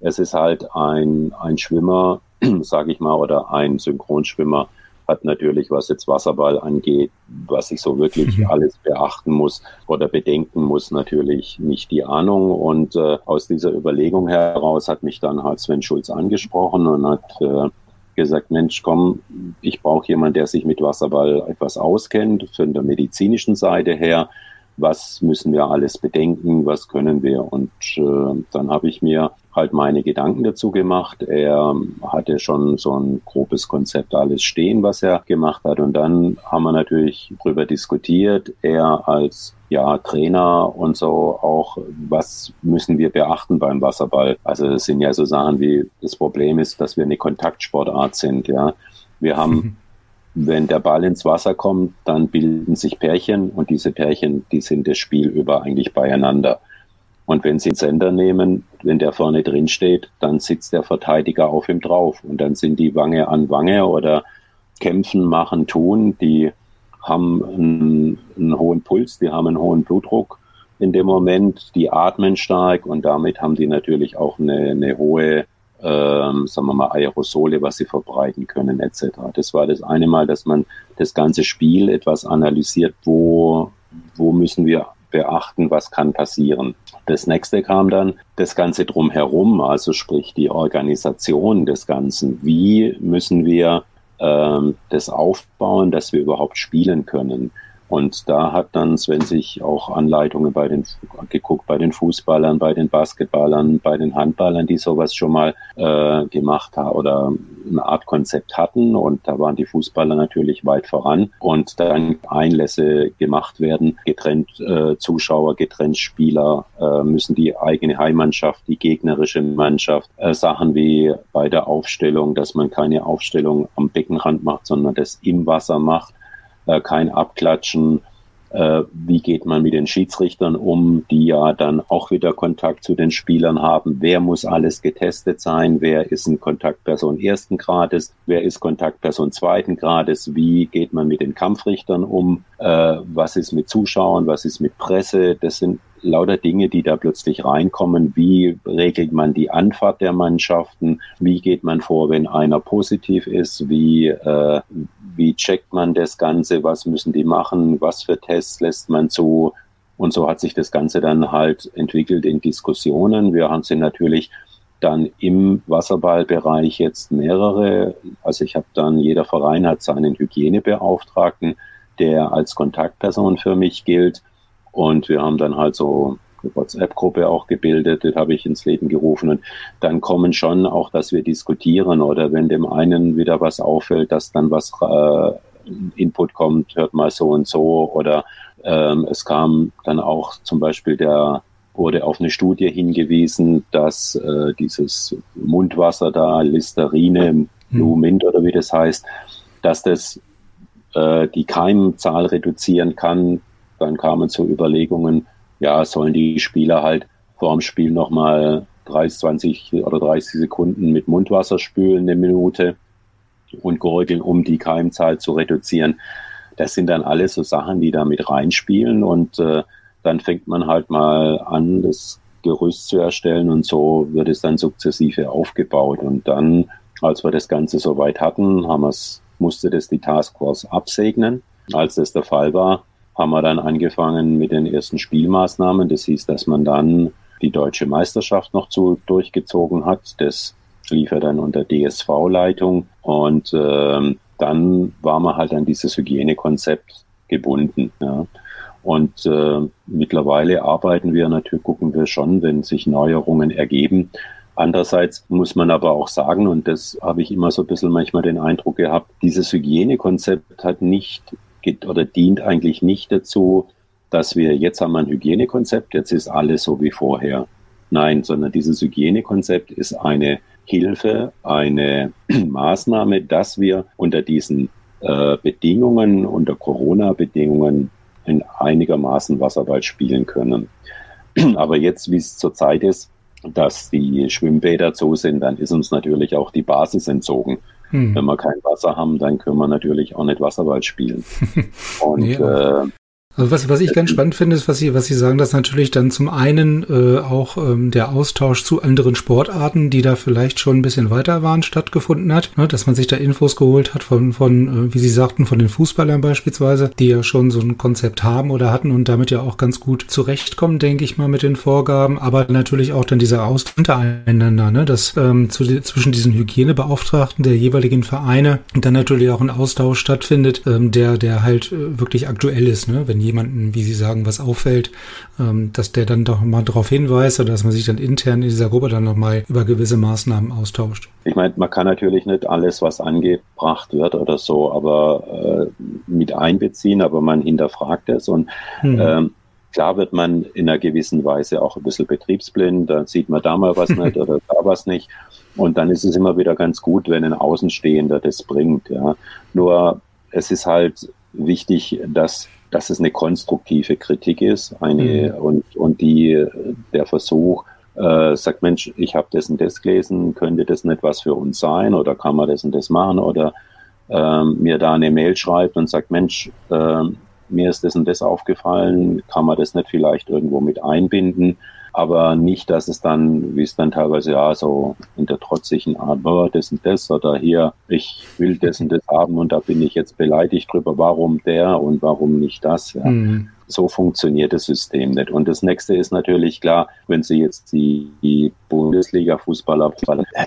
es ist halt ein, ein Schwimmer, *clears throat* sage ich mal, oder ein Synchronschwimmer, hat natürlich, was jetzt Wasserball angeht, was ich so wirklich mhm. alles beachten muss oder bedenken muss, natürlich nicht die Ahnung. Und äh, aus dieser Überlegung heraus hat mich dann halt Sven Schulz angesprochen und hat äh, gesagt, Mensch, komm, ich brauche jemanden, der sich mit Wasserball etwas auskennt, von der medizinischen Seite her. Was müssen wir alles bedenken? Was können wir? Und äh, dann habe ich mir halt meine Gedanken dazu gemacht. Er hatte schon so ein grobes Konzept alles stehen, was er gemacht hat. Und dann haben wir natürlich darüber diskutiert. Er als ja, Trainer und so auch, was müssen wir beachten beim Wasserball? Also es sind ja so Sachen wie, das Problem ist, dass wir eine Kontaktsportart sind, ja. Wir haben. *laughs* wenn der Ball ins Wasser kommt, dann bilden sich Pärchen und diese Pärchen, die sind das Spiel über eigentlich beieinander. Und wenn Sie einen Sender nehmen, wenn der vorne drin steht, dann sitzt der Verteidiger auf ihm drauf. Und dann sind die Wange an Wange oder kämpfen, machen, tun. Die haben einen, einen hohen Puls, die haben einen hohen Blutdruck in dem Moment, die atmen stark und damit haben die natürlich auch eine, eine hohe, ähm, sagen wir mal, Aerosole, was sie verbreiten können etc. Das war das eine Mal, dass man das ganze Spiel etwas analysiert, wo, wo müssen wir beachten, was kann passieren. Das nächste kam dann das Ganze drumherum, also sprich die Organisation des Ganzen. Wie müssen wir ähm, das aufbauen, dass wir überhaupt spielen können? Und da hat dann Sven sich auch Anleitungen bei den geguckt, bei den Fußballern, bei den Basketballern, bei den Handballern, die sowas schon mal äh, gemacht haben oder eine Art Konzept hatten. Und da waren die Fußballer natürlich weit voran. Und dann Einlässe gemacht werden, getrennt äh, Zuschauer, getrennt Spieler, äh, müssen die eigene Heimmannschaft, die gegnerische Mannschaft, äh, Sachen wie bei der Aufstellung, dass man keine Aufstellung am Beckenrand macht, sondern das im Wasser macht äh, kein Abklatschen. Äh, wie geht man mit den Schiedsrichtern um, die ja dann auch wieder Kontakt zu den Spielern haben? Wer muss alles getestet sein? Wer ist ein Kontaktperson ersten Grades? Wer ist Kontaktperson zweiten Grades? Wie geht man mit den Kampfrichtern um? Äh, was ist mit Zuschauern? Was ist mit Presse? Das sind lauter Dinge, die da plötzlich reinkommen. Wie regelt man die Anfahrt der Mannschaften? Wie geht man vor, wenn einer positiv ist? Wie, äh, wie checkt man das Ganze? Was müssen die machen? Was für Tests lässt man zu? Und so hat sich das Ganze dann halt entwickelt in Diskussionen. Wir haben sie natürlich dann im Wasserballbereich jetzt mehrere. Also ich habe dann, jeder Verein hat seinen Hygienebeauftragten, der als Kontaktperson für mich gilt. Und wir haben dann halt so WhatsApp-Gruppe auch gebildet, das habe ich ins Leben gerufen. Und dann kommen schon auch, dass wir diskutieren oder wenn dem einen wieder was auffällt, dass dann was äh, Input kommt, hört mal so und so. Oder ähm, es kam dann auch zum Beispiel der wurde auf eine Studie hingewiesen, dass äh, dieses Mundwasser da, Listerine, hm. Blue Mint oder wie das heißt, dass das äh, die Keimzahl reduzieren kann. Dann kamen zu Überlegungen, ja, sollen die Spieler halt vor dem Spiel nochmal 30, 20 oder 30 Sekunden mit Mundwasser spülen, eine Minute und gurgeln, um die Keimzahl zu reduzieren. Das sind dann alles so Sachen, die da mit reinspielen und äh, dann fängt man halt mal an, das Gerüst zu erstellen und so wird es dann sukzessive aufgebaut. Und dann, als wir das Ganze soweit hatten, haben wir's, musste das die Taskforce absegnen. Als das der Fall war, haben wir dann angefangen mit den ersten Spielmaßnahmen. Das hieß, dass man dann die deutsche Meisterschaft noch zu, durchgezogen hat. Das lief ja dann unter DSV-Leitung. Und ähm, dann war man halt an dieses Hygienekonzept gebunden. Ja. Und äh, mittlerweile arbeiten wir natürlich, gucken wir schon, wenn sich Neuerungen ergeben. Andererseits muss man aber auch sagen, und das habe ich immer so ein bisschen manchmal den Eindruck gehabt, dieses Hygienekonzept hat nicht oder dient eigentlich nicht dazu, dass wir jetzt haben ein Hygienekonzept, jetzt ist alles so wie vorher. Nein, sondern dieses Hygienekonzept ist eine Hilfe, eine *clears throat* Maßnahme, dass wir unter diesen äh, Bedingungen, unter Corona-Bedingungen in einigermaßen Wasserball spielen können. *clears throat* Aber jetzt, wie es zurzeit ist, dass die Schwimmbäder zu sind, dann ist uns natürlich auch die Basis entzogen. Hm. Wenn wir kein Wasser haben, dann können wir natürlich auch nicht Wasserball spielen. *laughs* Und ja. äh, also was, was ich ganz spannend finde, ist, was Sie, was Sie sagen, dass natürlich dann zum einen äh, auch ähm, der Austausch zu anderen Sportarten, die da vielleicht schon ein bisschen weiter waren, stattgefunden hat. Ne? Dass man sich da Infos geholt hat von, von äh, wie Sie sagten, von den Fußballern beispielsweise, die ja schon so ein Konzept haben oder hatten und damit ja auch ganz gut zurechtkommen, denke ich mal, mit den Vorgaben. Aber natürlich auch dann dieser Austausch untereinander, ne? dass ähm, zu, zwischen diesen Hygienebeauftragten der jeweiligen Vereine dann natürlich auch ein Austausch stattfindet, ähm, der, der halt äh, wirklich aktuell ist. Ne? Wenn jemanden, wie Sie sagen, was auffällt, ähm, dass der dann doch mal darauf hinweist oder dass man sich dann intern in dieser Gruppe dann nochmal über gewisse Maßnahmen austauscht. Ich meine, man kann natürlich nicht alles, was angebracht wird oder so, aber äh, mit einbeziehen, aber man hinterfragt es und mhm. ähm, klar wird man in einer gewissen Weise auch ein bisschen betriebsblind, da sieht man da mal was *laughs* nicht oder da was nicht. Und dann ist es immer wieder ganz gut, wenn ein Außenstehender das bringt. Ja. Nur es ist halt wichtig, dass dass es eine konstruktive Kritik ist, eine mhm. und, und die der Versuch äh, sagt, Mensch, ich habe das und das gelesen, könnte das nicht was für uns sein oder kann man das und das machen oder ähm, mir da eine Mail schreibt und sagt, Mensch, äh, mir ist das und das aufgefallen, kann man das nicht vielleicht irgendwo mit einbinden? Aber nicht, dass es dann, wie es dann teilweise ja so in der trotzigen Art, oh, das und das oder hier, ich will das und das *laughs* haben und da bin ich jetzt beleidigt drüber, warum der und warum nicht das. Ja. Mhm. So funktioniert das System nicht. Und das nächste ist natürlich klar, wenn Sie jetzt die, die Bundesliga-Fußballer,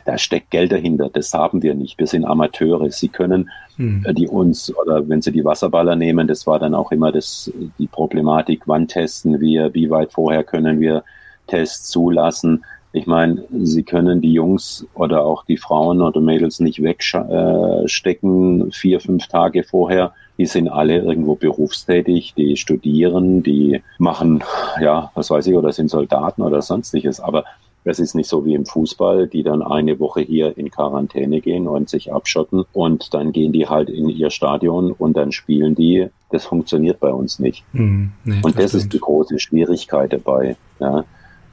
da steckt Geld dahinter. Das haben wir nicht. Wir sind Amateure. Sie können mhm. die uns, oder wenn Sie die Wasserballer nehmen, das war dann auch immer das, die Problematik, wann testen wir, wie weit vorher können wir Tests zulassen. Ich meine, sie können die Jungs oder auch die Frauen oder Mädels nicht wegstecken vier, fünf Tage vorher. Die sind alle irgendwo berufstätig, die studieren, die machen, ja, was weiß ich, oder sind Soldaten oder sonstiges. Aber es ist nicht so wie im Fußball, die dann eine Woche hier in Quarantäne gehen und sich abschotten und dann gehen die halt in ihr Stadion und dann spielen die. Das funktioniert bei uns nicht. Mm, nee, und das, das ist die große Schwierigkeit dabei. Ja.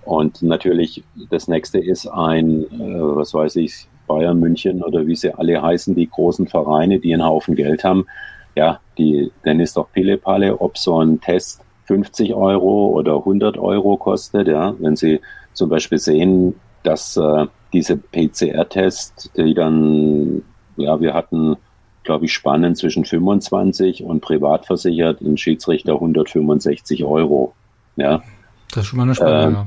Und natürlich, das nächste ist ein, äh, was weiß ich, Bayern München oder wie sie alle heißen, die großen Vereine, die einen Haufen Geld haben. Ja, die, dann ist doch Pillepalle, ob so ein Test 50 Euro oder 100 Euro kostet. Ja, wenn Sie zum Beispiel sehen, dass äh, diese PCR-Tests, die dann, ja, wir hatten, glaube ich, Spannen zwischen 25 und privat versichert, ein Schiedsrichter 165 Euro. Ja. Das ist schon mal eine Spannung, ähm, ja.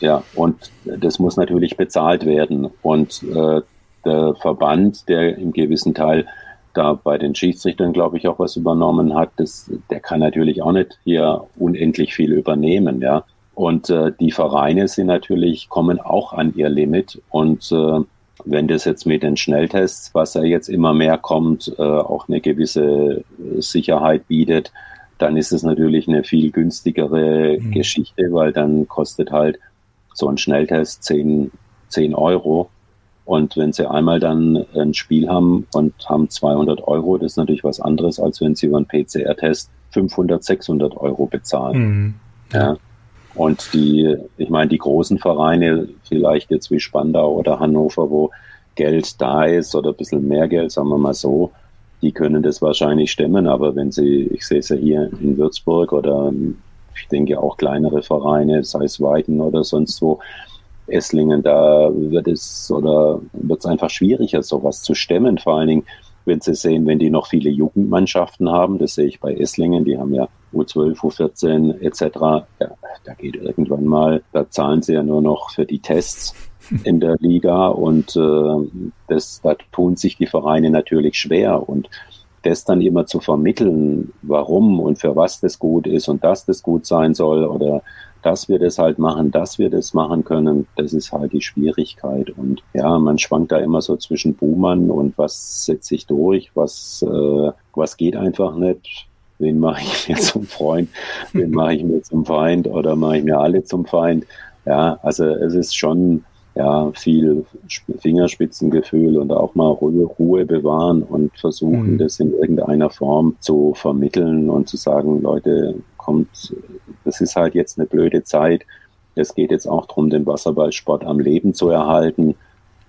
Ja, und das muss natürlich bezahlt werden. Und äh, der Verband, der im gewissen Teil da bei den Schiedsrichtern, glaube ich, auch was übernommen hat, das, der kann natürlich auch nicht hier unendlich viel übernehmen, ja. Und äh, die Vereine sind natürlich, kommen auch an ihr Limit. Und äh, wenn das jetzt mit den Schnelltests, was ja jetzt immer mehr kommt, äh, auch eine gewisse Sicherheit bietet, dann ist es natürlich eine viel günstigere mhm. Geschichte, weil dann kostet halt so ein Schnelltest 10, 10 Euro. Und wenn sie einmal dann ein Spiel haben und haben 200 Euro, das ist natürlich was anderes, als wenn sie über einen PCR-Test 500, 600 Euro bezahlen. Mhm. Ja. Und die, ich meine, die großen Vereine, vielleicht jetzt wie Spandau oder Hannover, wo Geld da ist oder ein bisschen mehr Geld, sagen wir mal so, die können das wahrscheinlich stemmen. Aber wenn sie, ich sehe es ja hier in Würzburg oder ich denke auch kleinere Vereine, sei es Weiden oder sonst wo, Esslingen, da wird es oder wird es einfach schwieriger, sowas zu stemmen. Vor allen Dingen, wenn Sie sehen, wenn die noch viele Jugendmannschaften haben, das sehe ich bei Esslingen, die haben ja U12, U14 etc. Ja, da geht irgendwann mal, da zahlen sie ja nur noch für die Tests in der Liga und äh, das, da tun sich die Vereine natürlich schwer und das dann immer zu vermitteln, warum und für was das gut ist und dass das gut sein soll oder dass wir das halt machen, dass wir das machen können, das ist halt die Schwierigkeit. Und ja, man schwankt da immer so zwischen Boomern und was setzt sich durch, was, äh, was geht einfach nicht. Wen mache ich mir zum Freund, wen mache ich mir zum Feind oder mache ich mir alle zum Feind. Ja, also es ist schon ja, viel Fingerspitzengefühl und auch mal Ruhe, Ruhe bewahren und versuchen, mhm. das in irgendeiner Form zu vermitteln und zu sagen, Leute, kommt, das ist halt jetzt eine blöde Zeit. Es geht jetzt auch darum, den Wasserballsport am Leben zu erhalten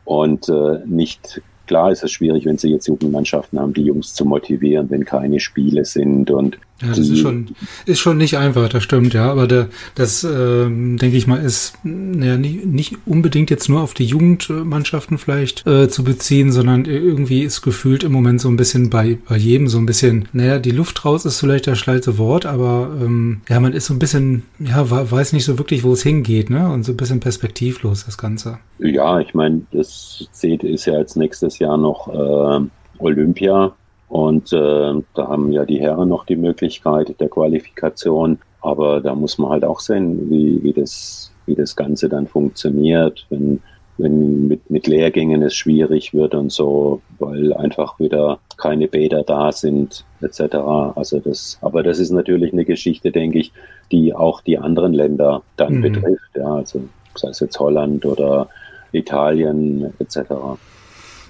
und äh, nicht Klar ist es schwierig, wenn sie jetzt Jugendmannschaften haben, die Jungs zu motivieren, wenn keine Spiele sind und ja, das ist schon, ist schon nicht einfach, das stimmt, ja. Aber der, das, ähm, denke ich mal, ist ja, nicht, nicht unbedingt jetzt nur auf die Jugendmannschaften vielleicht äh, zu beziehen, sondern irgendwie ist gefühlt im Moment so ein bisschen bei, bei jedem so ein bisschen, naja, die Luft raus ist vielleicht das schlechte Wort, aber ähm, ja, man ist so ein bisschen, ja, weiß nicht so wirklich, wo es hingeht, ne? Und so ein bisschen perspektivlos, das Ganze. Ja, ich meine, das ist ja als nächstes Jahr noch äh, Olympia und äh, da haben ja die Herren noch die Möglichkeit der Qualifikation. Aber da muss man halt auch sehen, wie, wie, das, wie das Ganze dann funktioniert, wenn, wenn mit, mit Lehrgängen es schwierig wird und so, weil einfach wieder keine Bäder da sind, etc. Also das, aber das ist natürlich eine Geschichte, denke ich, die auch die anderen Länder dann mhm. betrifft. Ja, also sei es jetzt Holland oder Italien etc.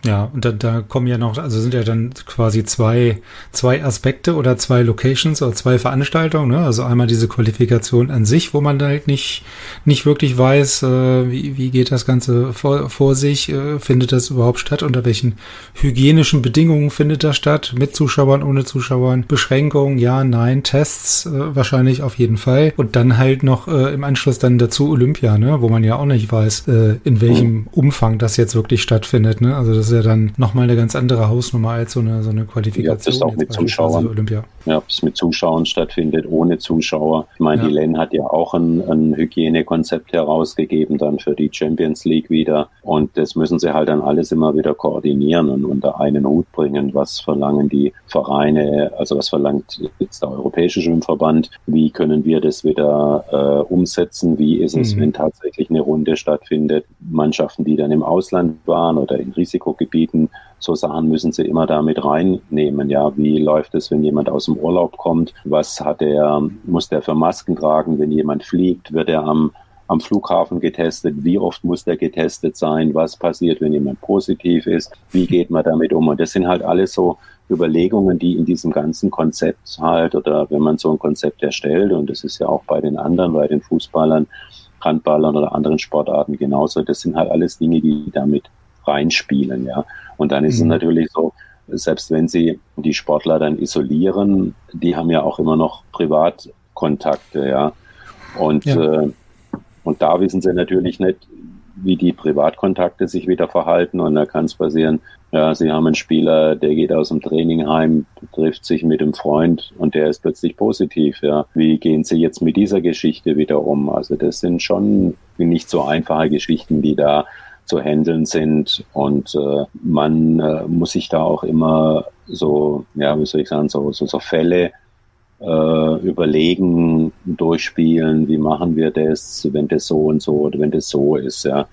Ja, und da, da kommen ja noch, also sind ja dann quasi zwei, zwei Aspekte oder zwei Locations oder zwei Veranstaltungen. Ne? Also einmal diese Qualifikation an sich, wo man halt nicht, nicht wirklich weiß, äh, wie, wie geht das Ganze vor, vor sich, äh, findet das überhaupt statt, unter welchen hygienischen Bedingungen findet das statt, mit Zuschauern, ohne Zuschauern, Beschränkungen, ja, nein, Tests äh, wahrscheinlich auf jeden Fall. Und dann halt noch äh, im Anschluss dann dazu Olympia, ne? wo man ja auch nicht weiß, äh, in welchem Umfang das jetzt wirklich stattfindet. Ne? Also das ist ja dann nochmal eine ganz andere Hausnummer als so eine, so eine Qualifikation. Ja, das auch mit Zuschauern. Olympia. Ja, ob es mit Zuschauern stattfindet, ohne Zuschauer. Ich meine, ja. die LEN hat ja auch ein, ein Hygienekonzept herausgegeben dann für die Champions League wieder. Und das müssen sie halt dann alles immer wieder koordinieren und unter einen Hut bringen. Was verlangen die Vereine, also was verlangt jetzt der Europäische Schwimmverband? Wie können wir das wieder äh, umsetzen? Wie ist es, mhm. wenn tatsächlich eine Runde stattfindet? Mannschaften, die dann im Ausland waren oder in Risikogebieten bieten. So Sachen müssen sie immer da mit reinnehmen. Ja, wie läuft es, wenn jemand aus dem Urlaub kommt? Was hat er, muss der für Masken tragen? Wenn jemand fliegt, wird er am am Flughafen getestet? Wie oft muss der getestet sein? Was passiert, wenn jemand positiv ist? Wie geht man damit um? Und das sind halt alles so Überlegungen, die in diesem ganzen Konzept halt oder wenn man so ein Konzept erstellt, und das ist ja auch bei den anderen, bei den Fußballern, Handballern oder anderen Sportarten genauso, das sind halt alles Dinge, die damit reinspielen, ja. Und dann ist mhm. es natürlich so, selbst wenn sie die Sportler dann isolieren, die haben ja auch immer noch Privatkontakte, ja. Und, ja. Äh, und da wissen sie natürlich nicht, wie die Privatkontakte sich wieder verhalten und da kann es passieren, ja, Sie haben einen Spieler, der geht aus dem Training heim, trifft sich mit einem Freund und der ist plötzlich positiv. Ja, wie gehen Sie jetzt mit dieser Geschichte wieder um? Also das sind schon nicht so einfache Geschichten, die da zu handeln sind und äh, man äh, muss sich da auch immer so, ja, wie soll ich sagen, so, so, so Fälle äh, überlegen, durchspielen, wie machen wir das, wenn das so und so oder wenn das so ist, ja.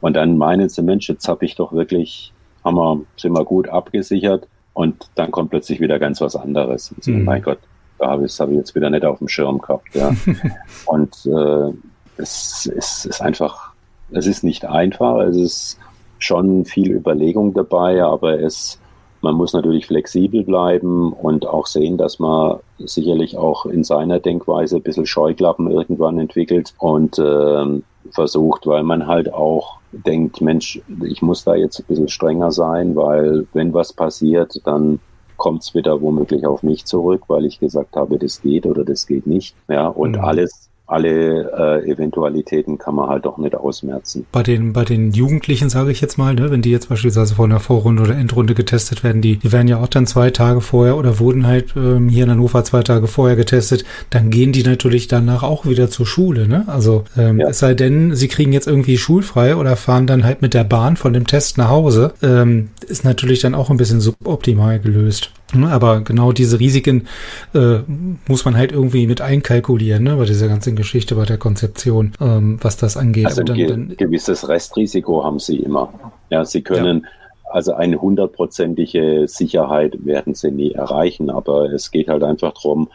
Und dann meinen sie, Mensch, jetzt habe ich doch wirklich, haben wir, sind wir gut abgesichert und dann kommt plötzlich wieder ganz was anderes. Und so, mhm. Mein Gott, da habe ich es hab ich jetzt wieder nicht auf dem Schirm gehabt, ja. *laughs* und äh, es, es ist einfach, es ist nicht einfach, es ist schon viel Überlegung dabei, aber es man muss natürlich flexibel bleiben und auch sehen, dass man sicherlich auch in seiner Denkweise ein bisschen Scheuklappen irgendwann entwickelt und äh, versucht, weil man halt auch denkt, Mensch, ich muss da jetzt ein bisschen strenger sein, weil wenn was passiert, dann kommt es wieder womöglich auf mich zurück, weil ich gesagt habe, das geht oder das geht nicht. Ja, und mhm. alles alle äh, Eventualitäten kann man halt doch nicht ausmerzen. Bei den, bei den Jugendlichen, sage ich jetzt mal, ne, wenn die jetzt beispielsweise vor einer Vorrunde oder Endrunde getestet werden, die, die werden ja auch dann zwei Tage vorher oder wurden halt ähm, hier in Hannover zwei Tage vorher getestet, dann gehen die natürlich danach auch wieder zur Schule. Ne? Also ähm, ja. es sei denn, sie kriegen jetzt irgendwie schulfrei oder fahren dann halt mit der Bahn von dem Test nach Hause, ähm, ist natürlich dann auch ein bisschen suboptimal gelöst. Ne, aber genau diese Risiken äh, muss man halt irgendwie mit einkalkulieren, ne, bei dieser ganzen Geschichte, bei der Konzeption, ähm, was das angeht. Also ein dann, ge dann, gewisses Restrisiko haben sie immer. Ja, sie können ja. also eine hundertprozentige Sicherheit werden sie nie erreichen, aber es geht halt einfach darum,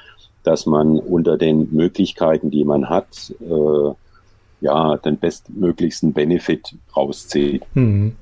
dass man unter den Möglichkeiten, die man hat, äh, ja, den bestmöglichsten Benefit rauszieht. Mhm.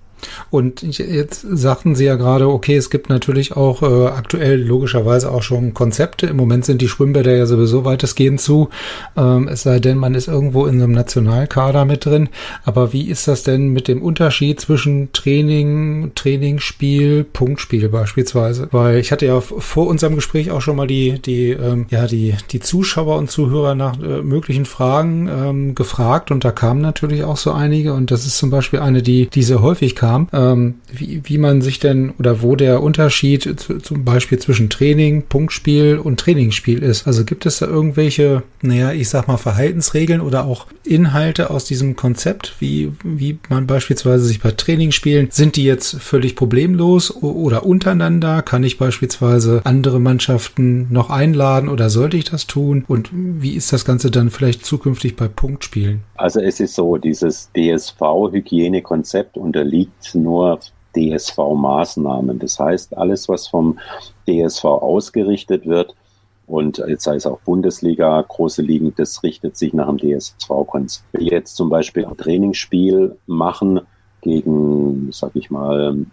Und jetzt sagten Sie ja gerade, okay, es gibt natürlich auch äh, aktuell logischerweise auch schon Konzepte. Im Moment sind die Schwimmbäder ja sowieso weitestgehend zu. Ähm, es sei denn, man ist irgendwo in einem Nationalkader mit drin. Aber wie ist das denn mit dem Unterschied zwischen Training, Trainingsspiel, Punktspiel beispielsweise? Weil ich hatte ja vor unserem Gespräch auch schon mal die, die, ähm, ja, die, die Zuschauer und Zuhörer nach äh, möglichen Fragen ähm, gefragt und da kamen natürlich auch so einige und das ist zum Beispiel eine, die, die sehr häufig kam ähm, wie, wie man sich denn oder wo der Unterschied zu, zum Beispiel zwischen Training, Punktspiel und Trainingsspiel ist. Also gibt es da irgendwelche, naja, ich sag mal Verhaltensregeln oder auch Inhalte aus diesem Konzept, wie, wie man beispielsweise sich bei Trainingsspielen, sind die jetzt völlig problemlos oder untereinander? Kann ich beispielsweise andere Mannschaften noch einladen oder sollte ich das tun? Und wie ist das Ganze dann vielleicht zukünftig bei Punktspielen? Also es ist so, dieses DSV-Hygienekonzept unterliegt nur DSV-Maßnahmen. Das heißt, alles, was vom DSV ausgerichtet wird, und jetzt sei es auch Bundesliga, große Ligen, das richtet sich nach dem DSV-Konzept. Jetzt zum Beispiel ein Trainingsspiel machen gegen, sag ich mal,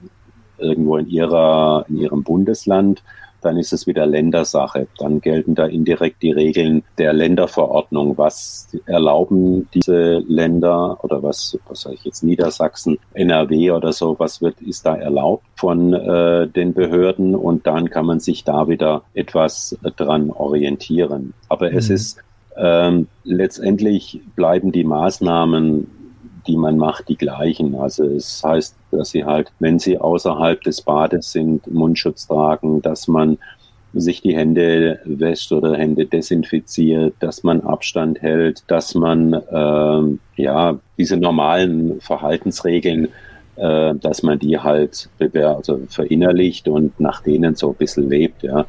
irgendwo in ihrer, in ihrem Bundesland, dann ist es wieder Ländersache. Dann gelten da indirekt die Regeln der Länderverordnung. Was erlauben diese Länder oder was, was sage ich jetzt, Niedersachsen, NRW oder so, was wird, ist da erlaubt von äh, den Behörden und dann kann man sich da wieder etwas dran orientieren. Aber mhm. es ist ähm, letztendlich bleiben die Maßnahmen die man macht, die gleichen. Also es heißt, dass sie halt, wenn sie außerhalb des Bades sind, Mundschutz tragen, dass man sich die Hände wäscht oder Hände desinfiziert, dass man Abstand hält, dass man äh, ja diese normalen Verhaltensregeln, äh, dass man die halt also verinnerlicht und nach denen so ein bisschen lebt. Ja.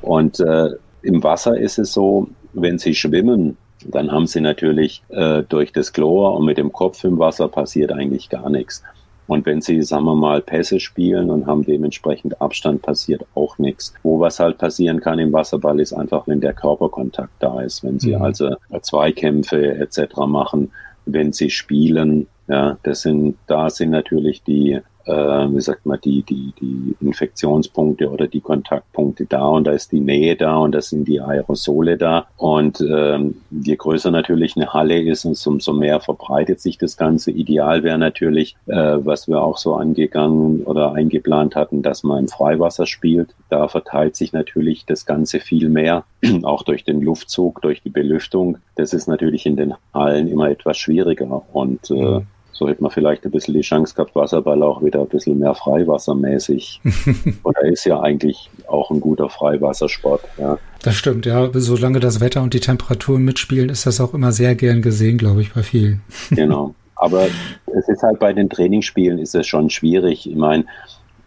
Und äh, im Wasser ist es so, wenn sie schwimmen, dann haben sie natürlich äh, durch das Chlor und mit dem Kopf im Wasser passiert eigentlich gar nichts. Und wenn sie, sagen wir mal, Pässe spielen und haben dementsprechend Abstand, passiert auch nichts. Wo was halt passieren kann im Wasserball ist einfach, wenn der Körperkontakt da ist, wenn sie mhm. also Zweikämpfe etc. machen, wenn sie spielen. Ja, das sind, da sind natürlich die äh, wie sagt man, die, die, die Infektionspunkte oder die Kontaktpunkte da und da ist die Nähe da und da sind die Aerosole da. Und ähm, je größer natürlich eine Halle ist, umso mehr verbreitet sich das Ganze. Ideal wäre natürlich, äh, was wir auch so angegangen oder eingeplant hatten, dass man im Freiwasser spielt. Da verteilt sich natürlich das Ganze viel mehr, *clears throat* auch durch den Luftzug, durch die Belüftung. Das ist natürlich in den Hallen immer etwas schwieriger und äh, mhm so hätte man vielleicht ein bisschen die Chance gehabt, Wasserball auch wieder ein bisschen mehr freiwassermäßig. *laughs* Und er ist ja eigentlich auch ein guter Freiwassersport. Ja. Das stimmt, ja. Solange das Wetter und die Temperaturen mitspielen, ist das auch immer sehr gern gesehen, glaube ich, bei vielen. Genau. *laughs* Aber es ist halt bei den Trainingsspielen ist es schon schwierig. Ich meine,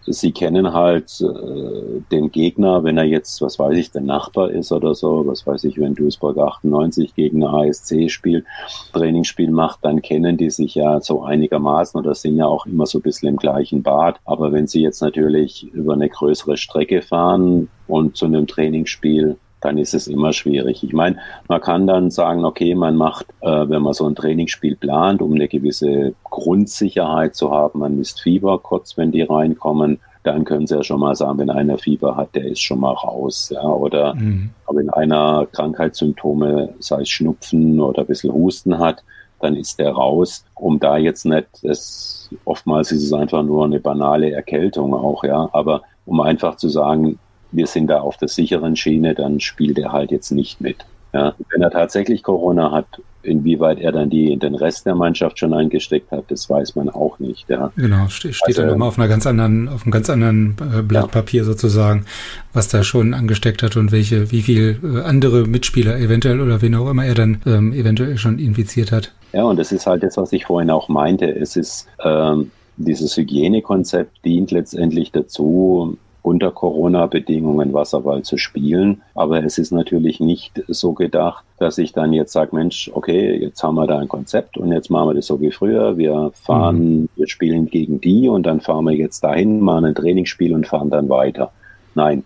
sie kennen halt äh, den Gegner, wenn er jetzt, was weiß ich, der Nachbar ist oder so, was weiß ich, wenn Duisburg 98 gegen ASC spielt, Trainingsspiel macht, dann kennen die sich ja so einigermaßen oder sind ja auch immer so ein bisschen im gleichen Bad. Aber wenn sie jetzt natürlich über eine größere Strecke fahren und zu einem Trainingsspiel dann ist es immer schwierig. Ich meine, man kann dann sagen, okay, man macht, äh, wenn man so ein Trainingsspiel plant, um eine gewisse Grundsicherheit zu haben, man misst Fieber kurz, wenn die reinkommen, dann können Sie ja schon mal sagen, wenn einer Fieber hat, der ist schon mal raus. Ja, oder mhm. wenn einer Krankheitssymptome, sei es Schnupfen oder ein bisschen Husten hat, dann ist der raus. Um da jetzt nicht, es, oftmals ist es einfach nur eine banale Erkältung auch, ja, aber um einfach zu sagen, wir sind da auf der sicheren Schiene, dann spielt er halt jetzt nicht mit. Ja, wenn er tatsächlich Corona hat, inwieweit er dann die, den Rest der Mannschaft schon eingesteckt hat, das weiß man auch nicht. Ja. Genau, steht also, dann immer auf einer ganz anderen, auf einem ganz anderen äh, Blatt ja. Papier sozusagen, was da schon angesteckt hat und welche, wie viel äh, andere Mitspieler eventuell oder wen auch immer er dann ähm, eventuell schon infiziert hat. Ja, und das ist halt das, was ich vorhin auch meinte. Es ist ähm, dieses Hygienekonzept dient letztendlich dazu, unter Corona-Bedingungen Wasserball zu spielen. Aber es ist natürlich nicht so gedacht, dass ich dann jetzt sage, Mensch, okay, jetzt haben wir da ein Konzept und jetzt machen wir das so wie früher. Wir fahren, mhm. wir spielen gegen die und dann fahren wir jetzt dahin, machen ein Trainingsspiel und fahren dann weiter. Nein,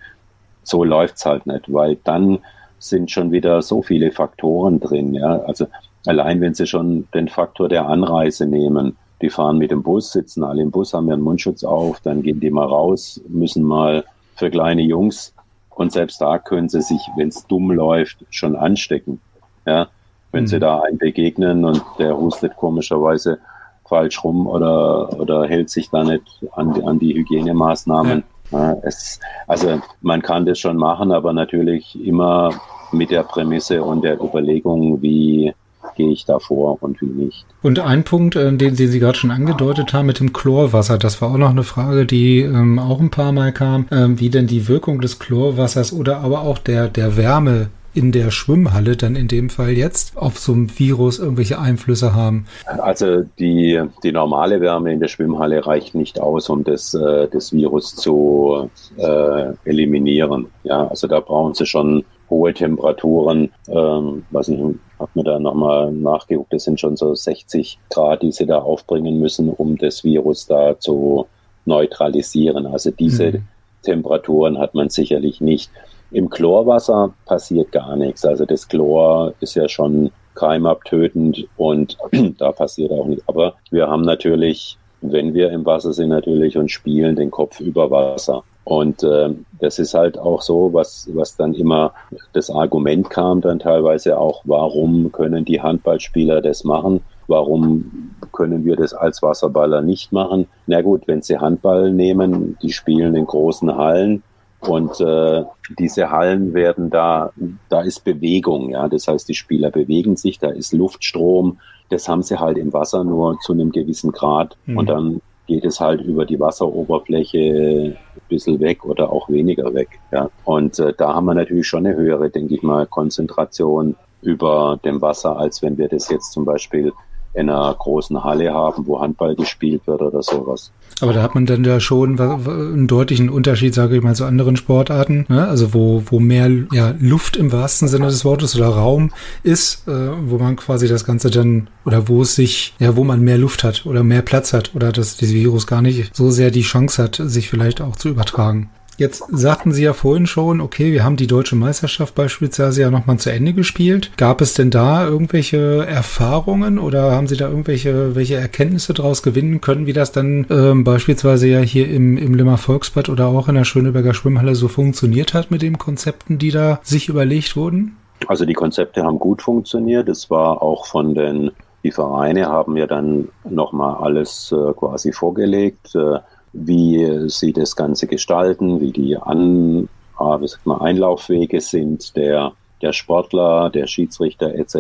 so läuft's halt nicht, weil dann sind schon wieder so viele Faktoren drin. Ja? Also allein wenn Sie schon den Faktor der Anreise nehmen, die fahren mit dem Bus, sitzen alle im Bus, haben ihren Mundschutz auf, dann gehen die mal raus, müssen mal für kleine Jungs und selbst da können sie sich, wenn es dumm läuft, schon anstecken. Ja, wenn mhm. sie da einen begegnen und der hustet komischerweise falsch rum oder, oder hält sich da nicht an, an die Hygienemaßnahmen. Ja, es, also man kann das schon machen, aber natürlich immer mit der Prämisse und der Überlegung, wie, gehe ich da vor und wie nicht. Und ein Punkt, äh, den, den Sie gerade schon angedeutet haben mit dem Chlorwasser, das war auch noch eine Frage, die ähm, auch ein paar Mal kam, ähm, wie denn die Wirkung des Chlorwassers oder aber auch der, der Wärme in der Schwimmhalle dann in dem Fall jetzt auf so ein Virus irgendwelche Einflüsse haben? Also die, die normale Wärme in der Schwimmhalle reicht nicht aus, um das, äh, das Virus zu äh, eliminieren. Ja, also da brauchen Sie schon hohe Temperaturen. Ähm, was ich habe mir da nochmal nachgeguckt, das sind schon so 60 Grad, die sie da aufbringen müssen, um das Virus da zu neutralisieren. Also diese mhm. Temperaturen hat man sicherlich nicht. Im Chlorwasser passiert gar nichts. Also das Chlor ist ja schon keimabtötend und *clears throat* da passiert auch nichts. Aber wir haben natürlich, wenn wir im Wasser sind natürlich und spielen, den Kopf über Wasser. Und äh, das ist halt auch so, was, was dann immer das Argument kam dann teilweise auch, warum können die Handballspieler das machen? Warum können wir das als Wasserballer nicht machen? Na gut, wenn sie Handball nehmen, die spielen in großen Hallen und äh, diese Hallen werden da, da ist Bewegung, ja. Das heißt, die Spieler bewegen sich, da ist Luftstrom. Das haben sie halt im Wasser nur zu einem gewissen Grad. Mhm. Und dann geht es halt über die Wasseroberfläche ein bisschen weg oder auch weniger weg. Ja. Und äh, da haben wir natürlich schon eine höhere, denke ich mal, Konzentration über dem Wasser, als wenn wir das jetzt zum Beispiel in einer großen Halle haben, wo Handball gespielt wird oder sowas. Aber da hat man dann ja schon einen deutlichen Unterschied, sage ich mal, zu anderen Sportarten. Ne? Also wo, wo mehr ja, Luft im wahrsten Sinne des Wortes oder Raum ist, äh, wo man quasi das Ganze dann oder wo es sich, ja, wo man mehr Luft hat oder mehr Platz hat oder dass dieses Virus gar nicht so sehr die Chance hat, sich vielleicht auch zu übertragen. Jetzt sagten Sie ja vorhin schon, okay, wir haben die deutsche Meisterschaft beispielsweise ja nochmal zu Ende gespielt. Gab es denn da irgendwelche Erfahrungen oder haben Sie da irgendwelche welche Erkenntnisse daraus gewinnen können, wie das dann ähm, beispielsweise ja hier im, im Limmer Volksbad oder auch in der Schöneberger Schwimmhalle so funktioniert hat mit den Konzepten, die da sich überlegt wurden? Also die Konzepte haben gut funktioniert. Es war auch von den, die Vereine haben ja dann nochmal alles äh, quasi vorgelegt. Äh, wie sie das Ganze gestalten, wie die An, äh, wie sagt man, Einlaufwege sind der der Sportler, der Schiedsrichter etc.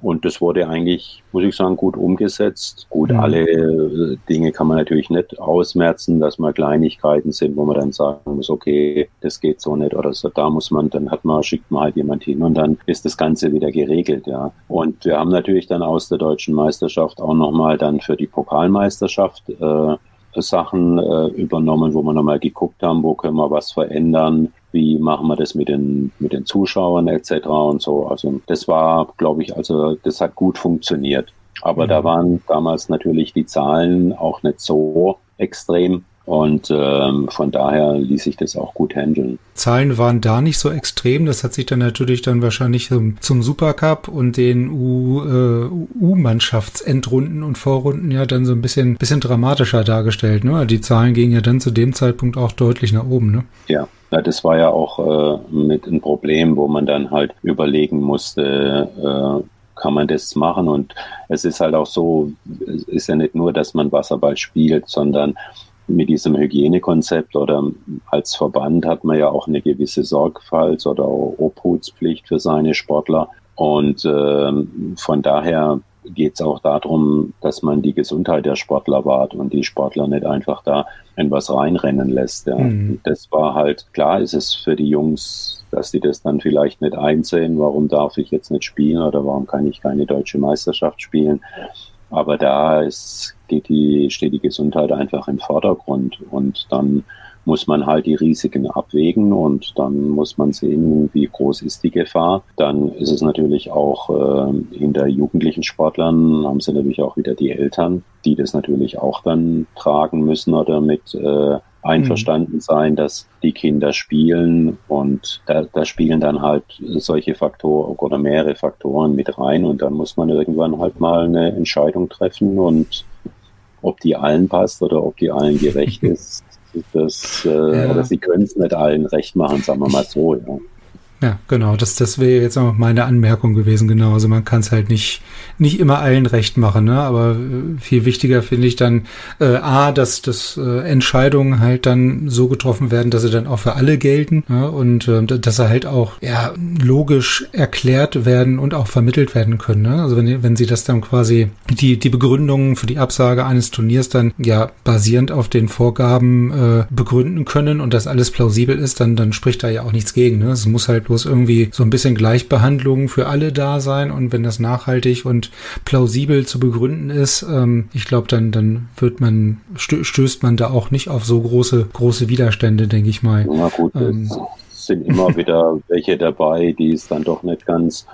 Und das wurde eigentlich, muss ich sagen, gut umgesetzt. Gut, mhm. alle äh, Dinge kann man natürlich nicht ausmerzen, dass mal Kleinigkeiten sind, wo man dann sagen muss, okay, das geht so nicht oder so. Da muss man, dann hat man, schickt man halt jemand hin und dann ist das Ganze wieder geregelt, ja. Und wir haben natürlich dann aus der deutschen Meisterschaft auch nochmal dann für die Pokalmeisterschaft äh, Sachen äh, übernommen, wo wir nochmal geguckt haben, wo können wir was verändern, wie machen wir das mit den, mit den Zuschauern etc. und so. Also das war, glaube ich, also das hat gut funktioniert. Aber mhm. da waren damals natürlich die Zahlen auch nicht so extrem. Und ähm, von daher ließ sich das auch gut handeln. Zahlen waren da nicht so extrem. Das hat sich dann natürlich dann wahrscheinlich zum, zum Supercup und den U-Mannschaftsendrunden äh, und Vorrunden ja dann so ein bisschen, bisschen dramatischer dargestellt. Ne? Die Zahlen gingen ja dann zu dem Zeitpunkt auch deutlich nach oben. Ne? Ja, ja, das war ja auch äh, mit ein Problem, wo man dann halt überlegen musste, äh, kann man das machen? Und es ist halt auch so, es ist ja nicht nur, dass man Wasserball spielt, sondern mit diesem Hygienekonzept oder als Verband hat man ja auch eine gewisse Sorgfalts- oder Obhutspflicht für seine Sportler. Und äh, von daher geht es auch darum, dass man die Gesundheit der Sportler wahrt und die Sportler nicht einfach da in was reinrennen lässt. Ja. Mhm. Das war halt klar, ist es für die Jungs, dass sie das dann vielleicht nicht einsehen, warum darf ich jetzt nicht spielen oder warum kann ich keine deutsche Meisterschaft spielen. Aber da ist, geht die, steht die Gesundheit einfach im Vordergrund und dann muss man halt die Risiken abwägen und dann muss man sehen, wie groß ist die Gefahr. Dann ist es natürlich auch äh, hinter jugendlichen Sportlern haben sie natürlich auch wieder die Eltern, die das natürlich auch dann tragen müssen oder mit äh, einverstanden mhm. sein, dass die Kinder spielen und da, da spielen dann halt solche Faktoren oder mehrere Faktoren mit rein und dann muss man irgendwann halt mal eine Entscheidung treffen und ob die allen passt oder ob die allen gerecht ist, das, äh, ja. oder sie können es nicht allen recht machen, sagen wir mal so. Ja. Ja, genau. Das, das wäre jetzt auch meine Anmerkung gewesen. Genau. Also man kann es halt nicht, nicht immer allen recht machen, ne? Aber äh, viel wichtiger finde ich dann, äh, A, dass, dass äh, Entscheidungen halt dann so getroffen werden, dass sie dann auch für alle gelten, ne? Und äh, dass sie halt auch ja logisch erklärt werden und auch vermittelt werden können. Ne? Also wenn, wenn sie das dann quasi die, die Begründungen für die Absage eines Turniers dann ja basierend auf den Vorgaben äh, begründen können und das alles plausibel ist, dann, dann spricht da ja auch nichts gegen. Ne? Es muss halt bloß irgendwie so ein bisschen Gleichbehandlung für alle da sein und wenn das nachhaltig und plausibel zu begründen ist, ähm, ich glaube, dann, dann wird man, stößt man da auch nicht auf so große, große Widerstände, denke ich mal. Na gut, ähm, es sind immer *laughs* wieder welche dabei, die es dann doch nicht ganz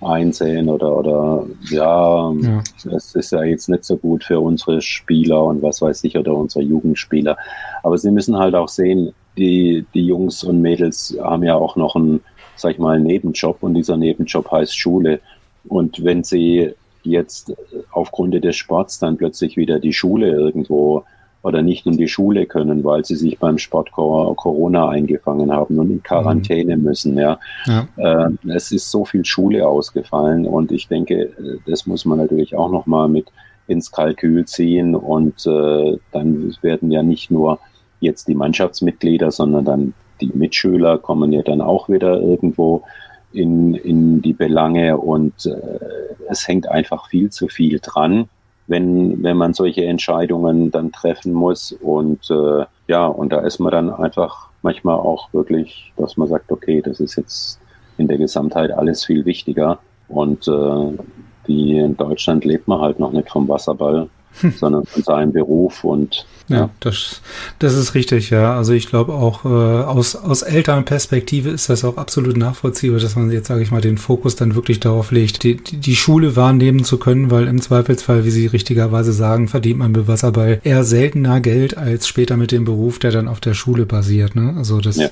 einsehen oder oder ja, ja, das ist ja jetzt nicht so gut für unsere Spieler und was weiß ich oder unsere Jugendspieler. Aber sie müssen halt auch sehen, die, die Jungs und Mädels haben ja auch noch einen sag ich mal, einen Nebenjob und dieser Nebenjob heißt Schule. Und wenn sie jetzt aufgrund des Sports dann plötzlich wieder die Schule irgendwo oder nicht in die Schule können, weil sie sich beim Sport Corona eingefangen haben und in Quarantäne mhm. müssen. Ja. ja. Äh, es ist so viel Schule ausgefallen und ich denke, das muss man natürlich auch nochmal mit ins Kalkül ziehen und äh, dann werden ja nicht nur jetzt die Mannschaftsmitglieder, sondern dann die Mitschüler kommen ja dann auch wieder irgendwo in, in die Belange und äh, es hängt einfach viel zu viel dran, wenn, wenn man solche Entscheidungen dann treffen muss. Und äh, ja, und da ist man dann einfach manchmal auch wirklich, dass man sagt, okay, das ist jetzt in der Gesamtheit alles viel wichtiger. Und äh, die in Deutschland lebt man halt noch nicht vom Wasserball, sondern von seinem Beruf und ja, das, das ist richtig, ja. Also ich glaube auch äh, aus, aus Elternperspektive ist das auch absolut nachvollziehbar, dass man jetzt, sage ich mal, den Fokus dann wirklich darauf legt, die, die Schule wahrnehmen zu können, weil im Zweifelsfall, wie Sie richtigerweise sagen, verdient man mit Wasserball eher seltener Geld als später mit dem Beruf, der dann auf der Schule basiert. Ne? Also das, ja.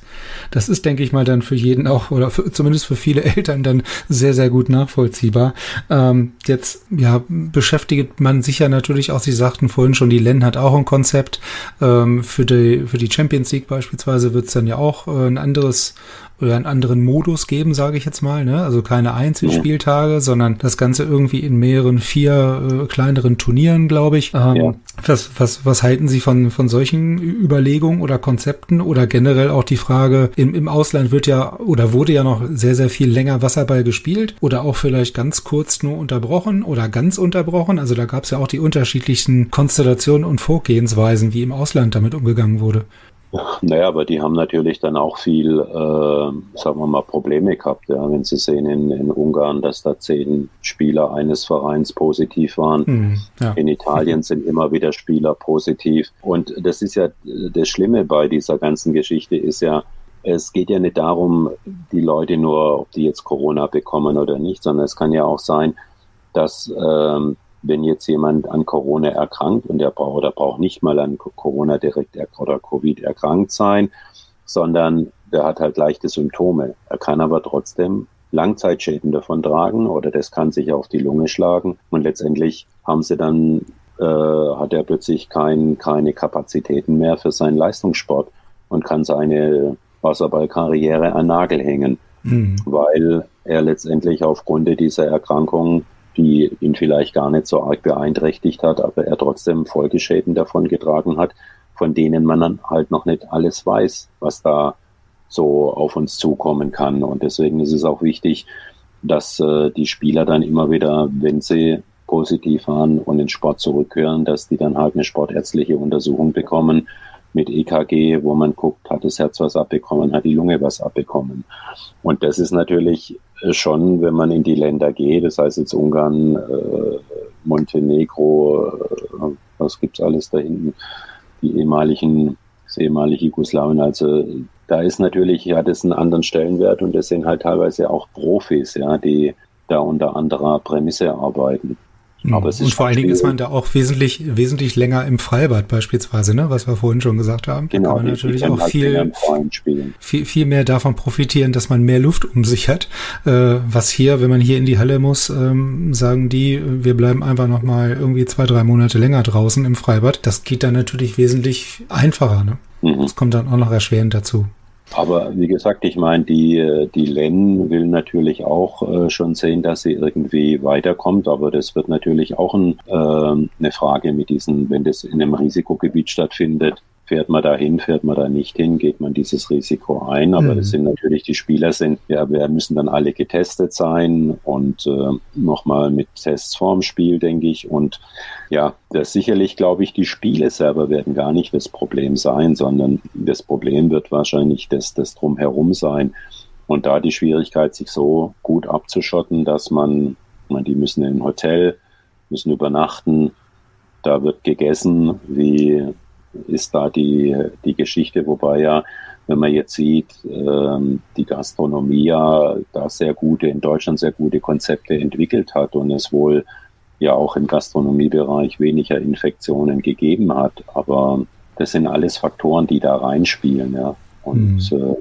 das ist, denke ich mal, dann für jeden auch oder für, zumindest für viele *laughs* Eltern dann sehr, sehr gut nachvollziehbar. Ähm, jetzt ja beschäftigt man sich ja natürlich auch auch, Sie sagten vorhin schon, die LEN hat auch ein Konzept. Ähm, für, die, für die Champions League beispielsweise wird es dann ja auch äh, ein anderes oder einen anderen Modus geben, sage ich jetzt mal. Ne? Also keine Einzelspieltage, ja. sondern das Ganze irgendwie in mehreren, vier äh, kleineren Turnieren, glaube ich. Ähm, ja. was, was, was halten Sie von, von solchen Überlegungen oder Konzepten? Oder generell auch die Frage, im, im Ausland wird ja oder wurde ja noch sehr, sehr viel länger Wasserball gespielt oder auch vielleicht ganz kurz nur unterbrochen oder ganz unterbrochen. Also da gab es ja auch die unterschiedlichsten Konstellationen und Vorgehensweisen, wie im Ausland damit umgegangen wurde. Naja, aber die haben natürlich dann auch viel, äh, sagen wir mal, Probleme gehabt. Ja. Wenn Sie sehen in, in Ungarn, dass da zehn Spieler eines Vereins positiv waren. Mhm, ja. In Italien sind immer wieder Spieler positiv. Und das ist ja das Schlimme bei dieser ganzen Geschichte ist ja, es geht ja nicht darum, die Leute nur, ob die jetzt Corona bekommen oder nicht, sondern es kann ja auch sein, dass ähm, wenn jetzt jemand an Corona erkrankt und er braucht oder braucht nicht mal an Corona direkt oder Covid erkrankt sein, sondern der hat halt leichte Symptome. Er kann aber trotzdem Langzeitschäden davon tragen oder das kann sich auf die Lunge schlagen und letztendlich haben sie dann äh, hat er plötzlich kein, keine Kapazitäten mehr für seinen Leistungssport und kann seine Wasserballkarriere an Nagel hängen, mhm. weil er letztendlich aufgrund dieser Erkrankung die ihn vielleicht gar nicht so arg beeinträchtigt hat, aber er trotzdem Folgeschäden davon getragen hat, von denen man dann halt noch nicht alles weiß, was da so auf uns zukommen kann. Und deswegen ist es auch wichtig, dass äh, die Spieler dann immer wieder, wenn sie positiv waren und in Sport zurückkehren, dass die dann halt eine sportärztliche Untersuchung bekommen mit EKG, wo man guckt, hat das Herz was abbekommen, hat die Lunge was abbekommen. Und das ist natürlich schon, wenn man in die Länder geht, das heißt jetzt Ungarn, äh, Montenegro, äh, was gibt's alles da hinten, die ehemaligen, das ehemalige Jugoslawien, also da ist natürlich, hat es einen anderen Stellenwert und das sind halt teilweise auch Profis, ja, die da unter anderer Prämisse arbeiten. Aber es ist und vor allen Dingen ist man da auch wesentlich, wesentlich länger im Freibad beispielsweise, ne? was wir vorhin schon gesagt haben. Genau, da kann man natürlich auch halt viel, viel, viel mehr davon profitieren, dass man mehr Luft um sich hat. Äh, was hier, wenn man hier in die Halle muss, ähm, sagen die, wir bleiben einfach nochmal irgendwie zwei, drei Monate länger draußen im Freibad. Das geht dann natürlich wesentlich einfacher. Ne? Mhm. Das kommt dann auch noch erschwerend dazu. Aber wie gesagt, ich meine, die, die LEN will natürlich auch äh, schon sehen, dass sie irgendwie weiterkommt, aber das wird natürlich auch ein, äh, eine Frage mit diesen, wenn das in einem Risikogebiet stattfindet, Fährt man da hin, fährt man da nicht hin, geht man dieses Risiko ein. Aber mhm. das sind natürlich die Spieler sind, ja, wir müssen dann alle getestet sein und äh, nochmal mit Tests vorm Spiel, denke ich. Und ja, das sicherlich, glaube ich, die Spiele selber werden gar nicht das Problem sein, sondern das Problem wird wahrscheinlich das, das drumherum sein. Und da die Schwierigkeit, sich so gut abzuschotten, dass man, man die müssen in ein Hotel, müssen übernachten, da wird gegessen, wie ist da die, die Geschichte, wobei ja, wenn man jetzt sieht, ähm, die Gastronomie ja da sehr gute, in Deutschland sehr gute Konzepte entwickelt hat und es wohl ja auch im Gastronomiebereich weniger Infektionen gegeben hat. Aber das sind alles Faktoren, die da reinspielen, ja. Und mhm. äh,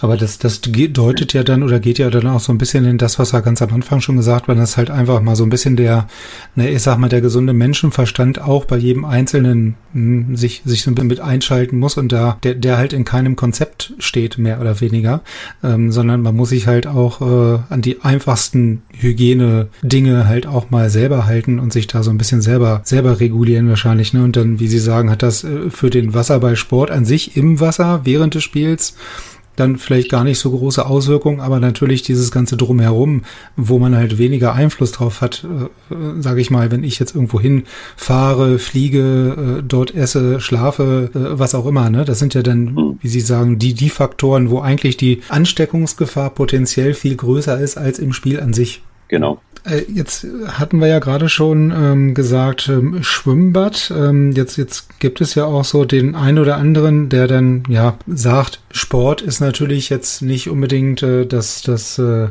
aber das, das deutet ja dann oder geht ja dann auch so ein bisschen in das, was er ganz am Anfang schon gesagt hat, dass halt einfach mal so ein bisschen der, ne, ich sag mal, der gesunde Menschenverstand auch bei jedem Einzelnen mh, hm, sich, sich so ein bisschen mit einschalten muss und da, der, der halt in keinem Konzept steht, mehr oder weniger, ähm, sondern man muss sich halt auch äh, an die einfachsten Hygiene-Dinge halt auch mal selber halten und sich da so ein bisschen selber, selber regulieren wahrscheinlich, ne? Und dann, wie Sie sagen, hat das äh, für den Wasserballsport an sich im Wasser während des Spiels dann vielleicht gar nicht so große Auswirkungen, aber natürlich dieses ganze drumherum, wo man halt weniger Einfluss drauf hat, äh, äh sage ich mal, wenn ich jetzt irgendwo hinfahre, fliege, äh, dort esse, schlafe, äh, was auch immer, ne? Das sind ja dann, wie Sie sagen, die die Faktoren, wo eigentlich die Ansteckungsgefahr potenziell viel größer ist als im Spiel an sich. Genau. Äh, jetzt hatten wir ja gerade schon ähm, gesagt, ähm, Schwimmbad. Ähm, jetzt, jetzt gibt es ja auch so den einen oder anderen, der dann ja sagt, Sport ist natürlich jetzt nicht unbedingt äh, das, das äh,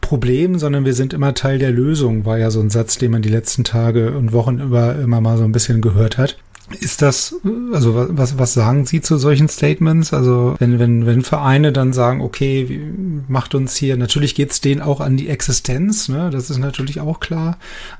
Problem, sondern wir sind immer Teil der Lösung, war ja so ein Satz, den man die letzten Tage und Wochen über immer mal so ein bisschen gehört hat. Ist das, also was, was sagen Sie zu solchen Statements? Also wenn, wenn, wenn Vereine dann sagen, okay, macht uns hier, natürlich geht's denen auch an die Existenz, ne? das ist natürlich auch klar,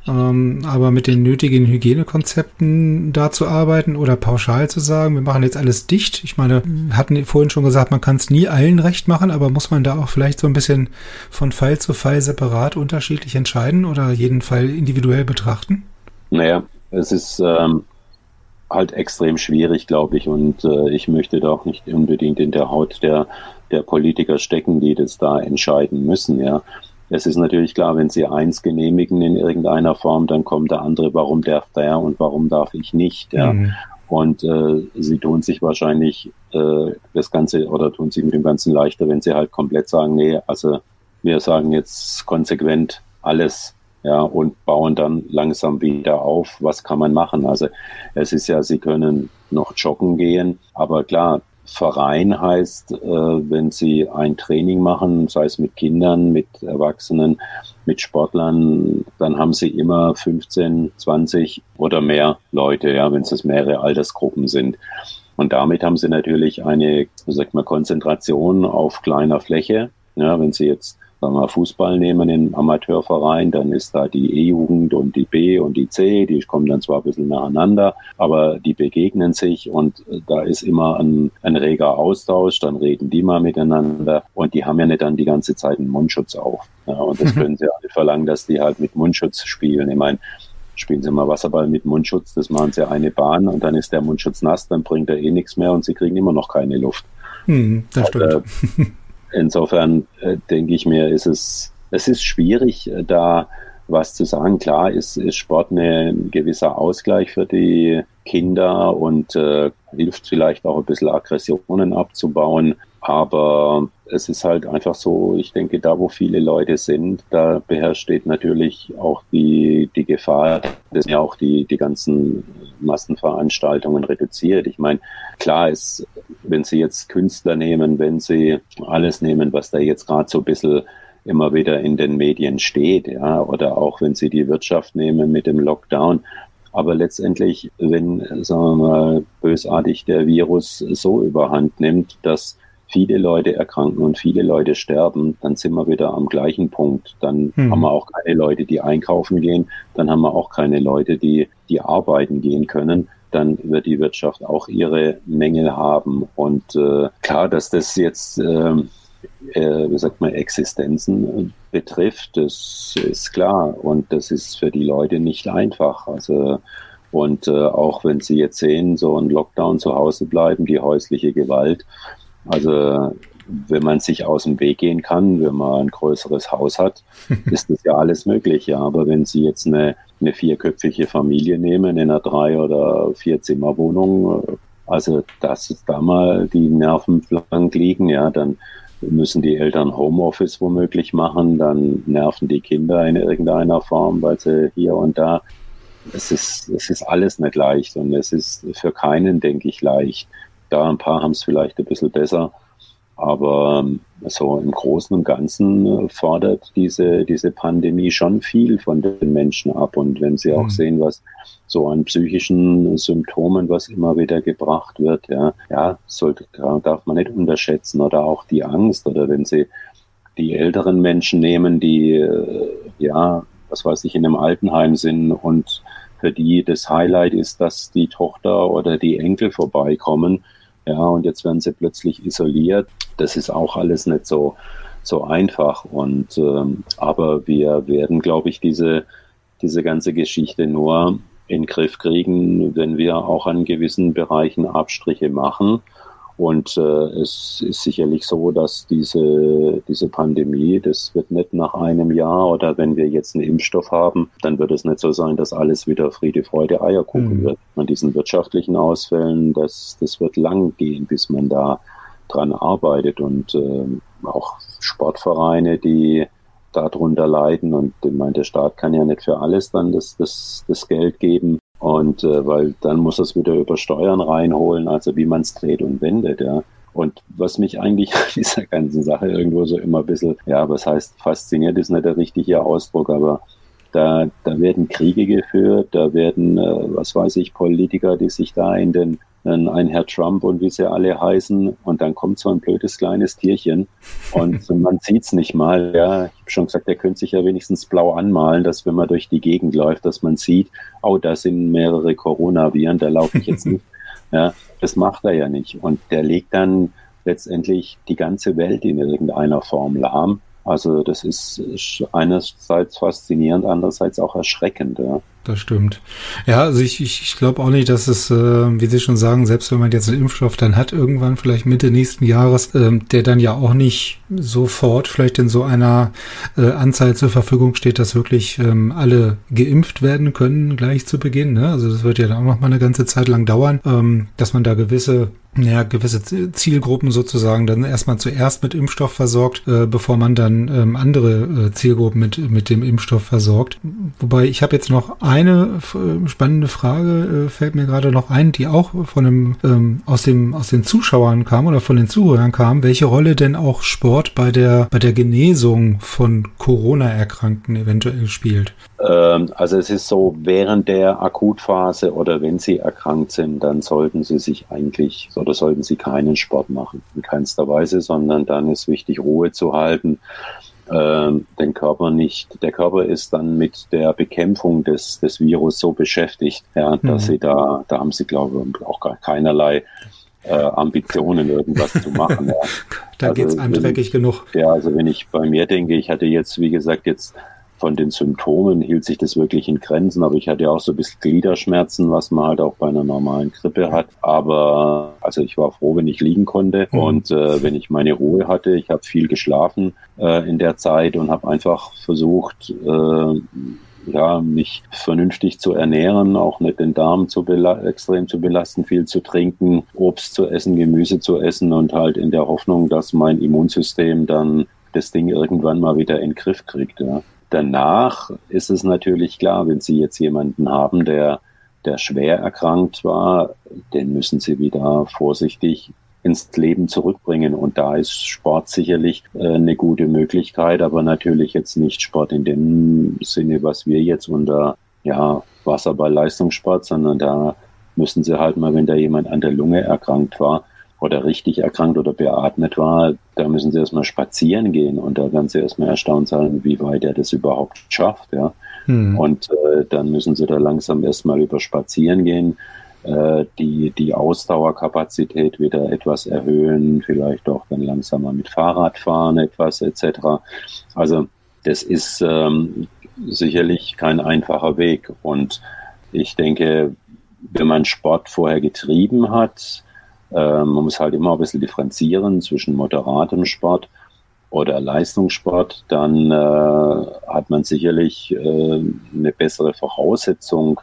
ähm, aber mit den nötigen Hygienekonzepten da zu arbeiten oder pauschal zu sagen, wir machen jetzt alles dicht. Ich meine, hatten vorhin schon gesagt, man kann es nie allen recht machen, aber muss man da auch vielleicht so ein bisschen von Fall zu Fall separat unterschiedlich entscheiden oder jeden Fall individuell betrachten? Naja, es ist... Ähm halt extrem schwierig, glaube ich. Und äh, ich möchte da auch nicht unbedingt in der Haut der, der Politiker stecken, die das da entscheiden müssen, ja. Es ist natürlich klar, wenn sie eins genehmigen in irgendeiner Form, dann kommt der andere, warum darf der und warum darf ich nicht, ja. Mhm. Und äh, sie tun sich wahrscheinlich äh, das Ganze oder tun sich mit dem Ganzen leichter, wenn sie halt komplett sagen, nee, also wir sagen jetzt konsequent alles ja, und bauen dann langsam wieder auf. Was kann man machen? Also es ist ja, Sie können noch joggen gehen, aber klar, Verein heißt, äh, wenn Sie ein Training machen, sei es mit Kindern, mit Erwachsenen, mit Sportlern, dann haben Sie immer 15, 20 oder mehr Leute, ja, wenn es mehrere Altersgruppen sind. Und damit haben Sie natürlich eine, sagt man, Konzentration auf kleiner Fläche. Ja, wenn Sie jetzt sagen wir, Fußball nehmen im Amateurverein, dann ist da die E-Jugend und die B und die C, die kommen dann zwar ein bisschen nacheinander, aber die begegnen sich und da ist immer ein, ein reger Austausch, dann reden die mal miteinander und die haben ja nicht dann die ganze Zeit einen Mundschutz auf. Ja, und das *laughs* können sie alle verlangen, dass die halt mit Mundschutz spielen. Ich meine, spielen sie mal Wasserball mit Mundschutz, das machen sie eine Bahn und dann ist der Mundschutz nass, dann bringt er eh nichts mehr und sie kriegen immer noch keine Luft. Hm, das stimmt. *laughs* Insofern äh, denke ich mir, ist es, es ist schwierig, äh, da was zu sagen. Klar ist, ist Sport eine, ein gewisser Ausgleich für die Kinder und äh, hilft vielleicht auch ein bisschen Aggressionen abzubauen. Aber es ist halt einfach so, ich denke, da wo viele Leute sind, da beherrscht natürlich auch die, die Gefahr, dass ja auch die, die ganzen Massenveranstaltungen reduziert. Ich meine, klar ist, wenn Sie jetzt Künstler nehmen, wenn Sie alles nehmen, was da jetzt gerade so ein bisschen immer wieder in den Medien steht, ja, oder auch wenn Sie die Wirtschaft nehmen mit dem Lockdown, aber letztendlich, wenn, sagen wir mal, bösartig der Virus so überhand nimmt, dass viele Leute erkranken und viele Leute sterben, dann sind wir wieder am gleichen Punkt. Dann mhm. haben wir auch keine Leute, die einkaufen gehen, dann haben wir auch keine Leute, die, die arbeiten gehen können. Dann wird die Wirtschaft auch ihre Mängel haben. Und äh, klar, dass das jetzt, äh, äh, wie sagt man, Existenzen betrifft, das ist klar. Und das ist für die Leute nicht einfach. Also und äh, auch wenn Sie jetzt sehen, so ein Lockdown zu Hause bleiben, die häusliche Gewalt, also wenn man sich aus dem Weg gehen kann, wenn man ein größeres Haus hat, *laughs* ist das ja alles möglich. Ja. Aber wenn Sie jetzt eine, eine vierköpfige Familie nehmen in einer drei- oder vier Zimmerwohnung, also dass da mal die Nerven blank liegen, ja, dann müssen die Eltern Homeoffice womöglich machen, dann nerven die Kinder in irgendeiner Form, weil sie hier und da. Es ist, es ist alles nicht leicht und es ist für keinen, denke ich, leicht. Da ein paar haben es vielleicht ein bisschen besser. Aber ähm, so im Großen und Ganzen äh, fordert diese, diese Pandemie schon viel von den Menschen ab. Und wenn sie auch mhm. sehen, was so an psychischen Symptomen, was immer wieder gebracht wird, ja, ja, sollte, darf man nicht unterschätzen. Oder auch die Angst. Oder wenn sie die älteren Menschen nehmen, die, äh, ja, was weiß ich, in einem Altenheim sind und für die das Highlight ist, dass die Tochter oder die Enkel vorbeikommen ja, und jetzt werden sie plötzlich isoliert. Das ist auch alles nicht so, so einfach. Und ähm, aber wir werden, glaube ich, diese, diese ganze Geschichte nur in den Griff kriegen, wenn wir auch an gewissen Bereichen Abstriche machen und äh, es ist sicherlich so, dass diese, diese Pandemie, das wird nicht nach einem Jahr oder wenn wir jetzt einen Impfstoff haben, dann wird es nicht so sein, dass alles wieder Friede, Freude, Eierkuchen mhm. wird. An diesen wirtschaftlichen Ausfällen, das, das wird lang gehen, bis man da dran arbeitet und äh, auch Sportvereine, die darunter leiden und ich meine, der Staat kann ja nicht für alles dann das, das, das Geld geben. Und äh, weil dann muss es wieder über Steuern reinholen, also wie man es dreht und wendet, ja. Und was mich eigentlich *laughs* an dieser ganzen Sache irgendwo so immer ein bisschen, ja, was heißt fasziniert, ist nicht der richtige Ausdruck, aber Da, da werden Kriege geführt, da werden, äh, was weiß ich, Politiker, die sich da in den ein Herr Trump und wie sie alle heißen. Und dann kommt so ein blödes kleines Tierchen und *laughs* man sieht es nicht mal. Ja, ich habe schon gesagt, der könnte sich ja wenigstens blau anmalen, dass wenn man durch die Gegend läuft, dass man sieht, oh, da sind mehrere Coronaviren, da laufe ich jetzt nicht. *laughs* Ja, das macht er ja nicht. Und der legt dann letztendlich die ganze Welt in irgendeiner Form lahm. Also das ist einerseits faszinierend, andererseits auch erschreckend. Ja das stimmt. Ja, also ich, ich, ich glaube auch nicht, dass es, äh, wie Sie schon sagen, selbst wenn man jetzt einen Impfstoff dann hat, irgendwann vielleicht Mitte nächsten Jahres, äh, der dann ja auch nicht sofort vielleicht in so einer äh, Anzahl zur Verfügung steht, dass wirklich ähm, alle geimpft werden können gleich zu Beginn. Ne? Also das wird ja dann auch noch mal eine ganze Zeit lang dauern, ähm, dass man da gewisse ja, gewisse Zielgruppen sozusagen dann erstmal zuerst mit Impfstoff versorgt, äh, bevor man dann ähm, andere äh, Zielgruppen mit, mit dem Impfstoff versorgt. Wobei ich habe jetzt noch eine spannende Frage, äh, fällt mir gerade noch ein, die auch von einem, ähm, aus, dem, aus den Zuschauern kam oder von den Zuhörern kam, welche Rolle denn auch Sport bei der, bei der Genesung von Corona-Erkrankten eventuell spielt. Ähm, also es ist so, während der Akutphase oder wenn sie erkrankt sind, dann sollten sie sich eigentlich oder sollten sie keinen Sport machen, in keinster Weise, sondern dann ist wichtig, Ruhe zu halten, ähm, den Körper nicht, der Körper ist dann mit der Bekämpfung des, des Virus so beschäftigt, ja, dass mhm. sie da, da haben sie, glaube ich, auch gar keinerlei äh, Ambitionen, irgendwas zu machen. Ja. *laughs* da also, geht's einem dreckig genug. Ja, also wenn ich bei mir denke, ich hatte jetzt, wie gesagt, jetzt von den Symptomen hielt sich das wirklich in Grenzen, aber ich hatte auch so ein bisschen Gliederschmerzen, was man halt auch bei einer normalen Grippe hat. Aber also ich war froh, wenn ich liegen konnte mhm. und äh, wenn ich meine Ruhe hatte. Ich habe viel geschlafen äh, in der Zeit und habe einfach versucht, äh, ja, mich vernünftig zu ernähren, auch nicht den Darm zu extrem zu belasten, viel zu trinken, Obst zu essen, Gemüse zu essen und halt in der Hoffnung, dass mein Immunsystem dann das Ding irgendwann mal wieder in den Griff kriegt. Ja. Danach ist es natürlich klar, wenn Sie jetzt jemanden haben, der, der schwer erkrankt war, den müssen Sie wieder vorsichtig ins Leben zurückbringen. Und da ist Sport sicherlich äh, eine gute Möglichkeit, aber natürlich jetzt nicht Sport in dem Sinne, was wir jetzt unter ja, Wasserball-Leistungssport, sondern da müssen sie halt mal, wenn da jemand an der Lunge erkrankt war, oder richtig erkrankt oder beatmet war, da müssen sie erstmal spazieren gehen und da werden sie erstmal erstaunt sein, wie weit er das überhaupt schafft. Ja. Hm. Und äh, dann müssen sie da langsam erstmal über Spazieren gehen, äh, die, die Ausdauerkapazität wieder etwas erhöhen, vielleicht auch dann langsamer mit Fahrradfahren etwas etc. Also das ist ähm, sicherlich kein einfacher Weg und ich denke, wenn man Sport vorher getrieben hat, man muss halt immer ein bisschen differenzieren zwischen moderatem Sport oder Leistungssport. Dann äh, hat man sicherlich äh, eine bessere Voraussetzung,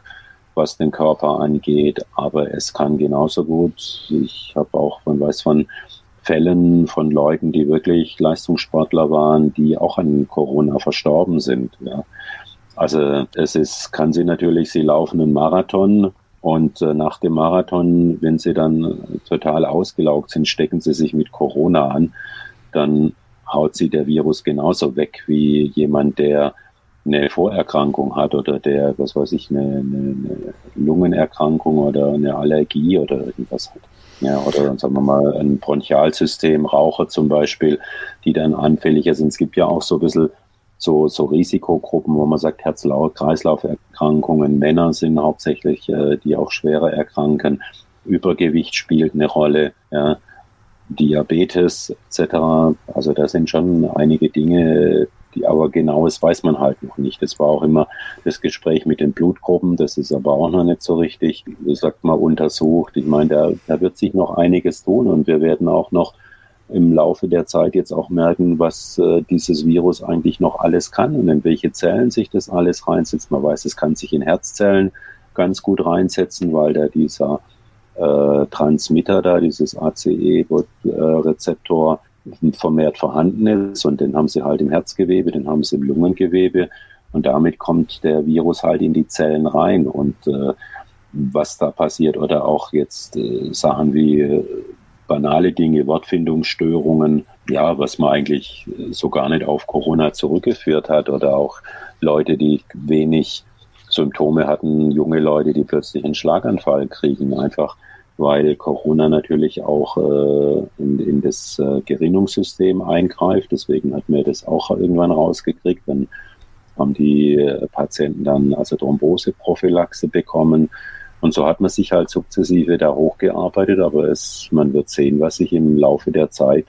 was den Körper angeht. Aber es kann genauso gut. Ich habe auch von weiß von Fällen von Leuten, die wirklich Leistungssportler waren, die auch an Corona verstorben sind. Ja. Also es ist, kann sie natürlich, sie laufen einen Marathon und äh, nach dem Marathon, wenn sie dann total ausgelaugt sind, stecken sie sich mit Corona an. Dann haut sie der Virus genauso weg wie jemand, der eine Vorerkrankung hat oder der, was weiß ich, eine, eine, eine Lungenerkrankung oder eine Allergie oder irgendwas hat. Ja, oder dann sagen wir mal ein Bronchialsystem, Raucher zum Beispiel, die dann anfälliger sind. Es gibt ja auch so ein bisschen so, so Risikogruppen, wo man sagt, Herz-Kreislauf-Erkrankungen, Männer sind hauptsächlich, äh, die auch schwerer erkranken. Übergewicht spielt eine Rolle, ja. Diabetes etc. Also da sind schon einige Dinge, die aber genaues weiß man halt noch nicht. Das war auch immer das Gespräch mit den Blutgruppen, das ist aber auch noch nicht so richtig, sagt mal, untersucht. Ich meine, da, da wird sich noch einiges tun und wir werden auch noch im Laufe der Zeit jetzt auch merken, was äh, dieses Virus eigentlich noch alles kann und in welche Zellen sich das alles reinsetzt. Man weiß, es kann sich in Herzzellen ganz gut reinsetzen, weil da dieser äh, Transmitter da, dieses ACE-Rezeptor vermehrt vorhanden ist und den haben sie halt im Herzgewebe, den haben sie im Lungengewebe und damit kommt der Virus halt in die Zellen rein und äh, was da passiert oder auch jetzt äh, Sachen wie banale Dinge, Wortfindungsstörungen, ja, was man eigentlich so gar nicht auf Corona zurückgeführt hat oder auch Leute, die wenig Symptome hatten, junge Leute, die plötzlich einen Schlaganfall kriegen, einfach weil Corona natürlich auch äh, in, in das äh, Gerinnungssystem eingreift. Deswegen hat mir das auch irgendwann rausgekriegt. Dann haben die äh, Patienten dann also Thromboseprophylaxe bekommen. Und so hat man sich halt sukzessive da hochgearbeitet, aber es, man wird sehen, was sich im Laufe der Zeit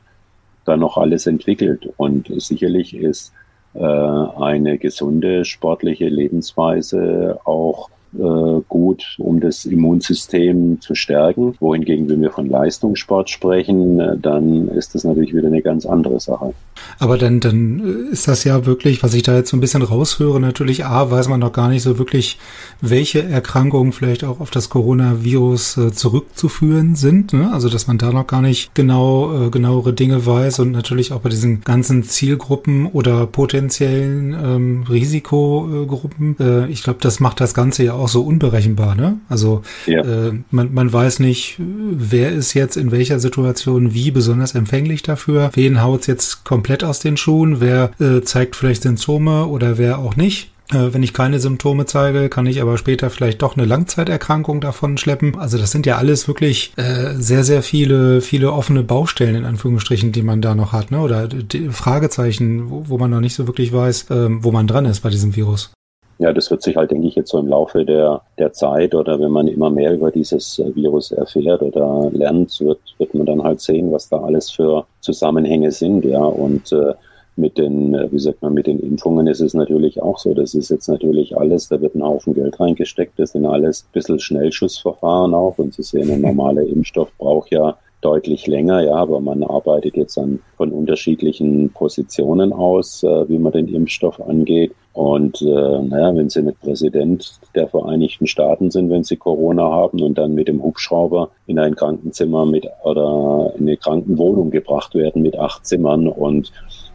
da noch alles entwickelt. Und sicherlich ist äh, eine gesunde sportliche Lebensweise auch äh, gut, um das Immunsystem zu stärken. Wohingegen, wenn wir von Leistungssport sprechen, äh, dann ist das natürlich wieder eine ganz andere Sache. Aber dann, dann ist das ja wirklich, was ich da jetzt so ein bisschen raushöre, natürlich A, weiß man noch gar nicht so wirklich, welche Erkrankungen vielleicht auch auf das Coronavirus äh, zurückzuführen sind. Ne? Also, dass man da noch gar nicht genau, äh, genauere Dinge weiß und natürlich auch bei diesen ganzen Zielgruppen oder potenziellen ähm, Risikogruppen. Äh, ich glaube, das macht das Ganze ja auch so unberechenbar, ne? Also ja. äh, man, man weiß nicht, wer ist jetzt in welcher Situation wie besonders empfänglich dafür, wen haut jetzt komplett aus den Schuhen, wer äh, zeigt vielleicht Symptome oder wer auch nicht. Äh, wenn ich keine Symptome zeige, kann ich aber später vielleicht doch eine Langzeiterkrankung davon schleppen. Also das sind ja alles wirklich äh, sehr, sehr viele, viele offene Baustellen in Anführungsstrichen, die man da noch hat, ne? Oder Fragezeichen, wo, wo man noch nicht so wirklich weiß, äh, wo man dran ist bei diesem Virus. Ja, das wird sich halt, denke ich, jetzt so im Laufe der, der Zeit oder wenn man immer mehr über dieses äh, Virus erfährt oder lernt, wird, wird man dann halt sehen, was da alles für Zusammenhänge sind, ja. Und äh, mit den, äh, wie sagt man, mit den Impfungen ist es natürlich auch so. Das ist jetzt natürlich alles, da wird ein Haufen Geld reingesteckt. Das sind alles ein bisschen Schnellschussverfahren auch. Und Sie sehen, ein normaler Impfstoff braucht ja deutlich länger, ja, aber man arbeitet jetzt an von unterschiedlichen Positionen aus, äh, wie man den Impfstoff angeht. Und äh, naja, wenn Sie mit Präsident der Vereinigten Staaten sind, wenn Sie Corona haben und dann mit dem Hubschrauber in ein Krankenzimmer mit oder in eine Krankenwohnung gebracht werden mit acht Zimmern und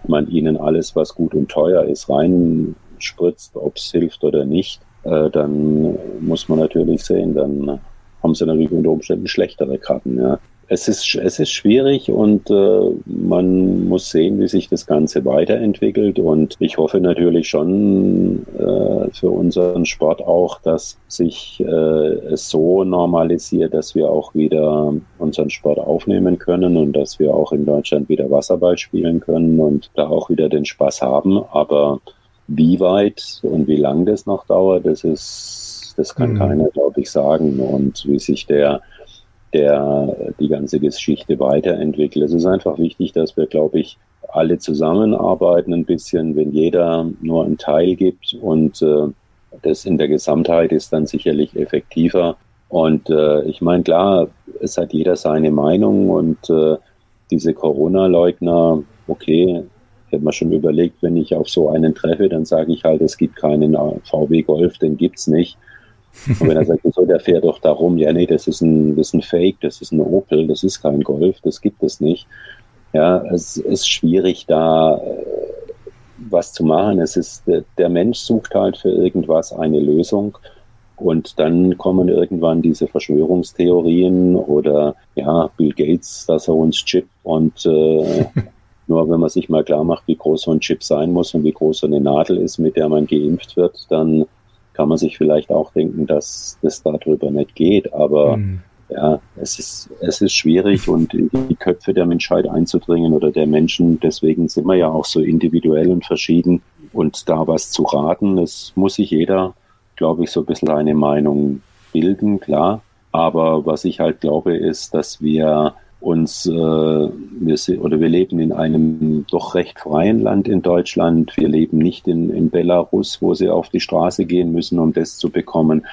man ihnen alles, was gut und teuer ist, reinspritzt, ob es hilft oder nicht, äh, dann muss man natürlich sehen, dann haben sie natürlich unter Umständen schlechtere Karten. Ja es ist, es ist schwierig und äh, man muss sehen, wie sich das Ganze weiterentwickelt. Und ich hoffe natürlich schon äh, für unseren Sport auch, dass sich äh, es so normalisiert, dass wir auch wieder unseren Sport aufnehmen können und dass wir auch in Deutschland wieder Wasserball spielen können und da auch wieder den Spaß haben. Aber wie weit und wie lang das noch dauert, das ist, das kann mhm. keiner, glaube ich, sagen. Und wie sich der der die ganze Geschichte weiterentwickelt. Es ist einfach wichtig, dass wir, glaube ich, alle zusammenarbeiten ein bisschen, wenn jeder nur einen Teil gibt und äh, das in der Gesamtheit ist dann sicherlich effektiver. Und äh, ich meine, klar, es hat jeder seine Meinung und äh, diese Corona-Leugner, okay, ich habe mir schon überlegt, wenn ich auf so einen treffe, dann sage ich halt, es gibt keinen VW Golf, den gibt's nicht. Und wenn er sagt, so, der fährt doch darum, ja, nee, das ist ein, das ist ein Fake, das ist ein Opel, das ist kein Golf, das gibt es nicht. Ja, es ist schwierig, da äh, was zu machen. Es ist, der Mensch sucht halt für irgendwas eine Lösung. Und dann kommen irgendwann diese Verschwörungstheorien oder ja, Bill Gates, dass er uns chippt und äh, *laughs* nur wenn man sich mal klar macht, wie groß so ein Chip sein muss und wie groß so eine Nadel ist, mit der man geimpft wird, dann kann man sich vielleicht auch denken, dass das darüber nicht geht. Aber mhm. ja, es ist, es ist schwierig und in die Köpfe der Menschheit einzudringen oder der Menschen. Deswegen sind wir ja auch so individuell und verschieden. Und da was zu raten, es muss sich jeder, glaube ich, so ein bisschen eine Meinung bilden, klar. Aber was ich halt glaube, ist, dass wir uns, äh, wir oder wir leben in einem doch recht freien Land in Deutschland. Wir leben nicht in, in Belarus, wo sie auf die Straße gehen müssen, um das zu bekommen,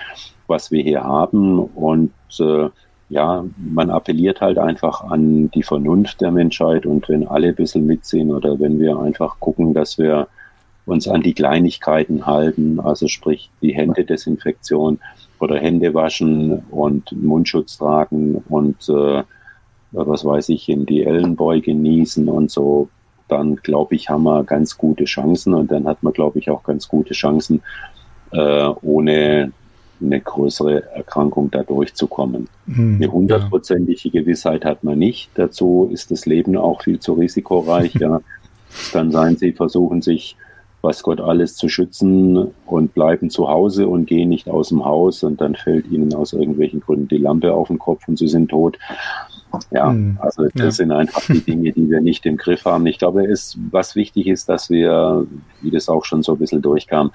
was wir hier haben. Und äh, ja, man appelliert halt einfach an die Vernunft der Menschheit und wenn alle ein bisschen mitziehen oder wenn wir einfach gucken, dass wir uns an die Kleinigkeiten halten, also sprich die Händedesinfektion oder Hände waschen und Mundschutz tragen und äh, was weiß ich, in die Ellenbeuge niesen und so, dann glaube ich, haben wir ganz gute Chancen und dann hat man, glaube ich, auch ganz gute Chancen, äh, ohne eine größere Erkrankung da durchzukommen. Mhm, eine hundertprozentige Gewissheit hat man nicht. Dazu ist das Leben auch viel zu risikoreich. ja. *laughs* Es kann sein, sie versuchen sich, was Gott alles zu schützen und bleiben zu Hause und gehen nicht aus dem Haus und dann fällt ihnen aus irgendwelchen Gründen die Lampe auf den Kopf und sie sind tot. Ja, mhm. also das ja. sind einfach die Dinge, die wir nicht im Griff haben. Ich glaube, es, was wichtig ist, dass wir, wie das auch schon so ein bisschen durchkam,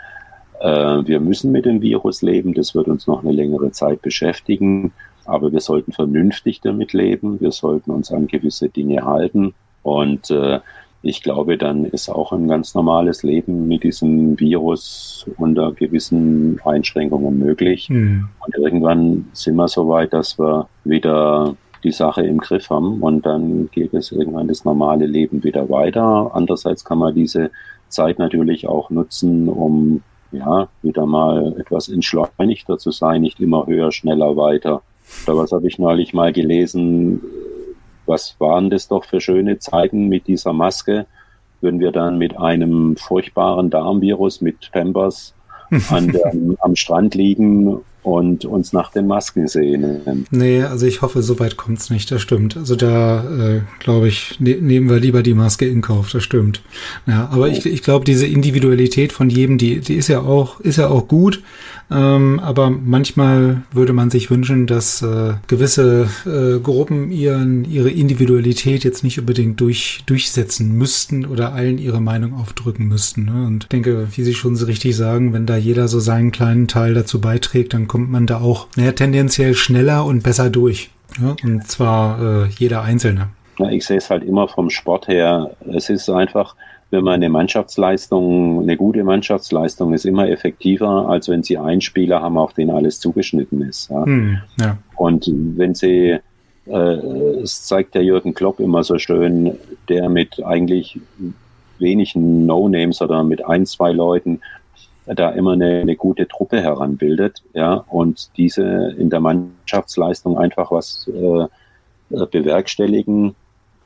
äh, wir müssen mit dem Virus leben. Das wird uns noch eine längere Zeit beschäftigen. Aber wir sollten vernünftig damit leben. Wir sollten uns an gewisse Dinge halten. Und äh, ich glaube, dann ist auch ein ganz normales Leben mit diesem Virus unter gewissen Einschränkungen möglich. Mhm. Und irgendwann sind wir so weit, dass wir wieder die Sache im Griff haben und dann geht es irgendwann das normale Leben wieder weiter. Andererseits kann man diese Zeit natürlich auch nutzen, um ja, wieder mal etwas entschleunigter zu sein, nicht immer höher, schneller, weiter. Da was habe ich neulich mal gelesen, was waren das doch für schöne Zeiten mit dieser Maske, wenn wir dann mit einem furchtbaren Darmvirus mit Pampers an *laughs* der, am Strand liegen und uns nach den Masken sehen. Nee, also ich hoffe, so weit kommt's nicht, das stimmt. Also da, äh, glaube ich, ne nehmen wir lieber die Maske in Kauf, das stimmt. Ja, aber ich, ich glaube, diese Individualität von jedem, die, die ist ja auch, ist ja auch gut. Ähm, aber manchmal würde man sich wünschen, dass äh, gewisse äh, Gruppen ihren, ihre Individualität jetzt nicht unbedingt durch, durchsetzen müssten oder allen ihre Meinung aufdrücken müssten. Ne? Und ich denke, wie Sie schon so richtig sagen, wenn da jeder so seinen kleinen Teil dazu beiträgt, dann kommt man da auch naja, tendenziell schneller und besser durch. Ja? Und zwar äh, jeder Einzelne. Ja, ich sehe es halt immer vom Sport her. Es ist einfach, wenn man eine Mannschaftsleistung, eine gute Mannschaftsleistung ist immer effektiver, als wenn sie einen Spieler haben, auf den alles zugeschnitten ist. Ja. Hm, ja. Und wenn sie, äh, es zeigt der Jürgen Klopp immer so schön, der mit eigentlich wenigen No-Names oder mit ein, zwei Leuten da immer eine, eine gute Truppe heranbildet, ja, und diese in der Mannschaftsleistung einfach was äh, bewerkstelligen,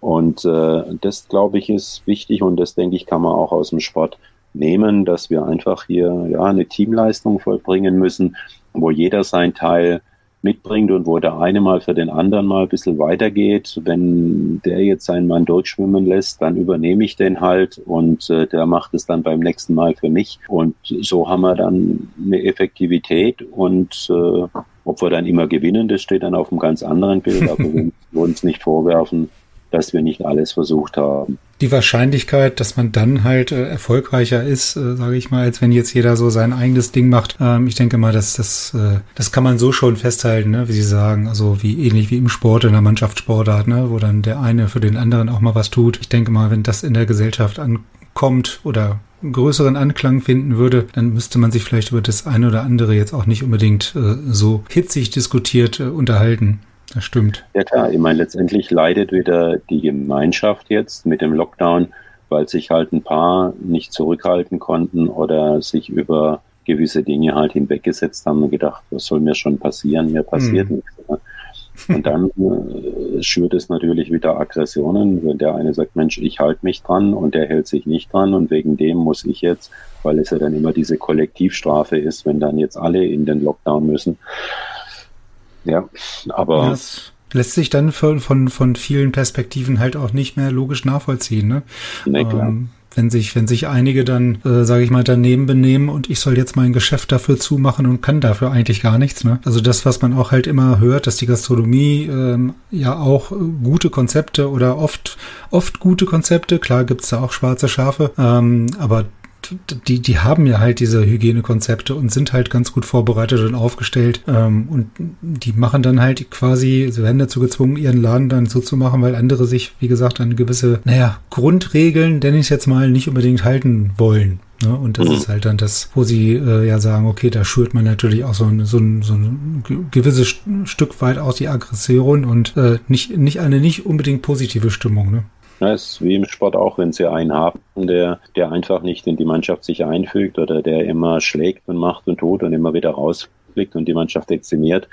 und äh, das, glaube ich, ist wichtig und das, denke ich, kann man auch aus dem Sport nehmen, dass wir einfach hier ja eine Teamleistung vollbringen müssen, wo jeder sein Teil mitbringt und wo der eine mal für den anderen mal ein bisschen weitergeht. Wenn der jetzt seinen Mann durchschwimmen lässt, dann übernehme ich den halt und äh, der macht es dann beim nächsten Mal für mich. Und so haben wir dann eine Effektivität und äh, ob wir dann immer gewinnen, das steht dann auf einem ganz anderen Bild, aber wir *laughs* uns nicht vorwerfen, dass wir nicht alles versucht haben. Die Wahrscheinlichkeit, dass man dann halt äh, erfolgreicher ist, äh, sage ich mal, als wenn jetzt jeder so sein eigenes Ding macht. Ähm, ich denke mal, dass das, äh, das kann man so schon festhalten, ne, wie Sie sagen. Also wie ähnlich wie im Sport, in der Mannschaftssportart, ne, wo dann der eine für den anderen auch mal was tut. Ich denke mal, wenn das in der Gesellschaft ankommt oder größeren Anklang finden würde, dann müsste man sich vielleicht über das eine oder andere jetzt auch nicht unbedingt äh, so hitzig diskutiert äh, unterhalten. Das stimmt. Ja klar, ich meine, letztendlich leidet wieder die Gemeinschaft jetzt mit dem Lockdown, weil sich halt ein paar nicht zurückhalten konnten oder sich über gewisse Dinge halt hinweggesetzt haben und gedacht, was soll mir schon passieren? Mir passiert hm. nichts. Und dann äh, schürt es natürlich wieder Aggressionen, wenn der eine sagt, Mensch, ich halte mich dran und der hält sich nicht dran und wegen dem muss ich jetzt, weil es ja dann immer diese Kollektivstrafe ist, wenn dann jetzt alle in den Lockdown müssen, ja, aber. Das lässt sich dann von, von, von vielen Perspektiven halt auch nicht mehr logisch nachvollziehen. Ne? Nee, klar. Ähm, wenn sich, wenn sich einige dann, äh, sage ich mal, daneben benehmen und ich soll jetzt mein Geschäft dafür zumachen und kann dafür eigentlich gar nichts. Ne? Also das, was man auch halt immer hört, dass die Gastronomie ähm, ja auch gute Konzepte oder oft, oft gute Konzepte, klar gibt's da auch schwarze Schafe, ähm, aber die, die haben ja halt diese Hygienekonzepte und sind halt ganz gut vorbereitet und aufgestellt. Ähm, und die machen dann halt quasi, sie werden dazu gezwungen, ihren Laden dann so zu machen, weil andere sich, wie gesagt, an gewisse, naja, Grundregeln, denn ich jetzt mal, nicht unbedingt halten wollen. Ne? Und das mhm. ist halt dann das, wo sie äh, ja sagen, okay, da schürt man natürlich auch so ein, so ein, so ein gewisses Stück weit aus die Aggression und äh, nicht, nicht eine nicht unbedingt positive Stimmung. Ne? Ja, ist wie im Sport auch, wenn sie einen haben, der, der einfach nicht in die Mannschaft sich einfügt oder der immer schlägt und macht und tut und immer wieder rausfliegt und die Mannschaft dezimiert,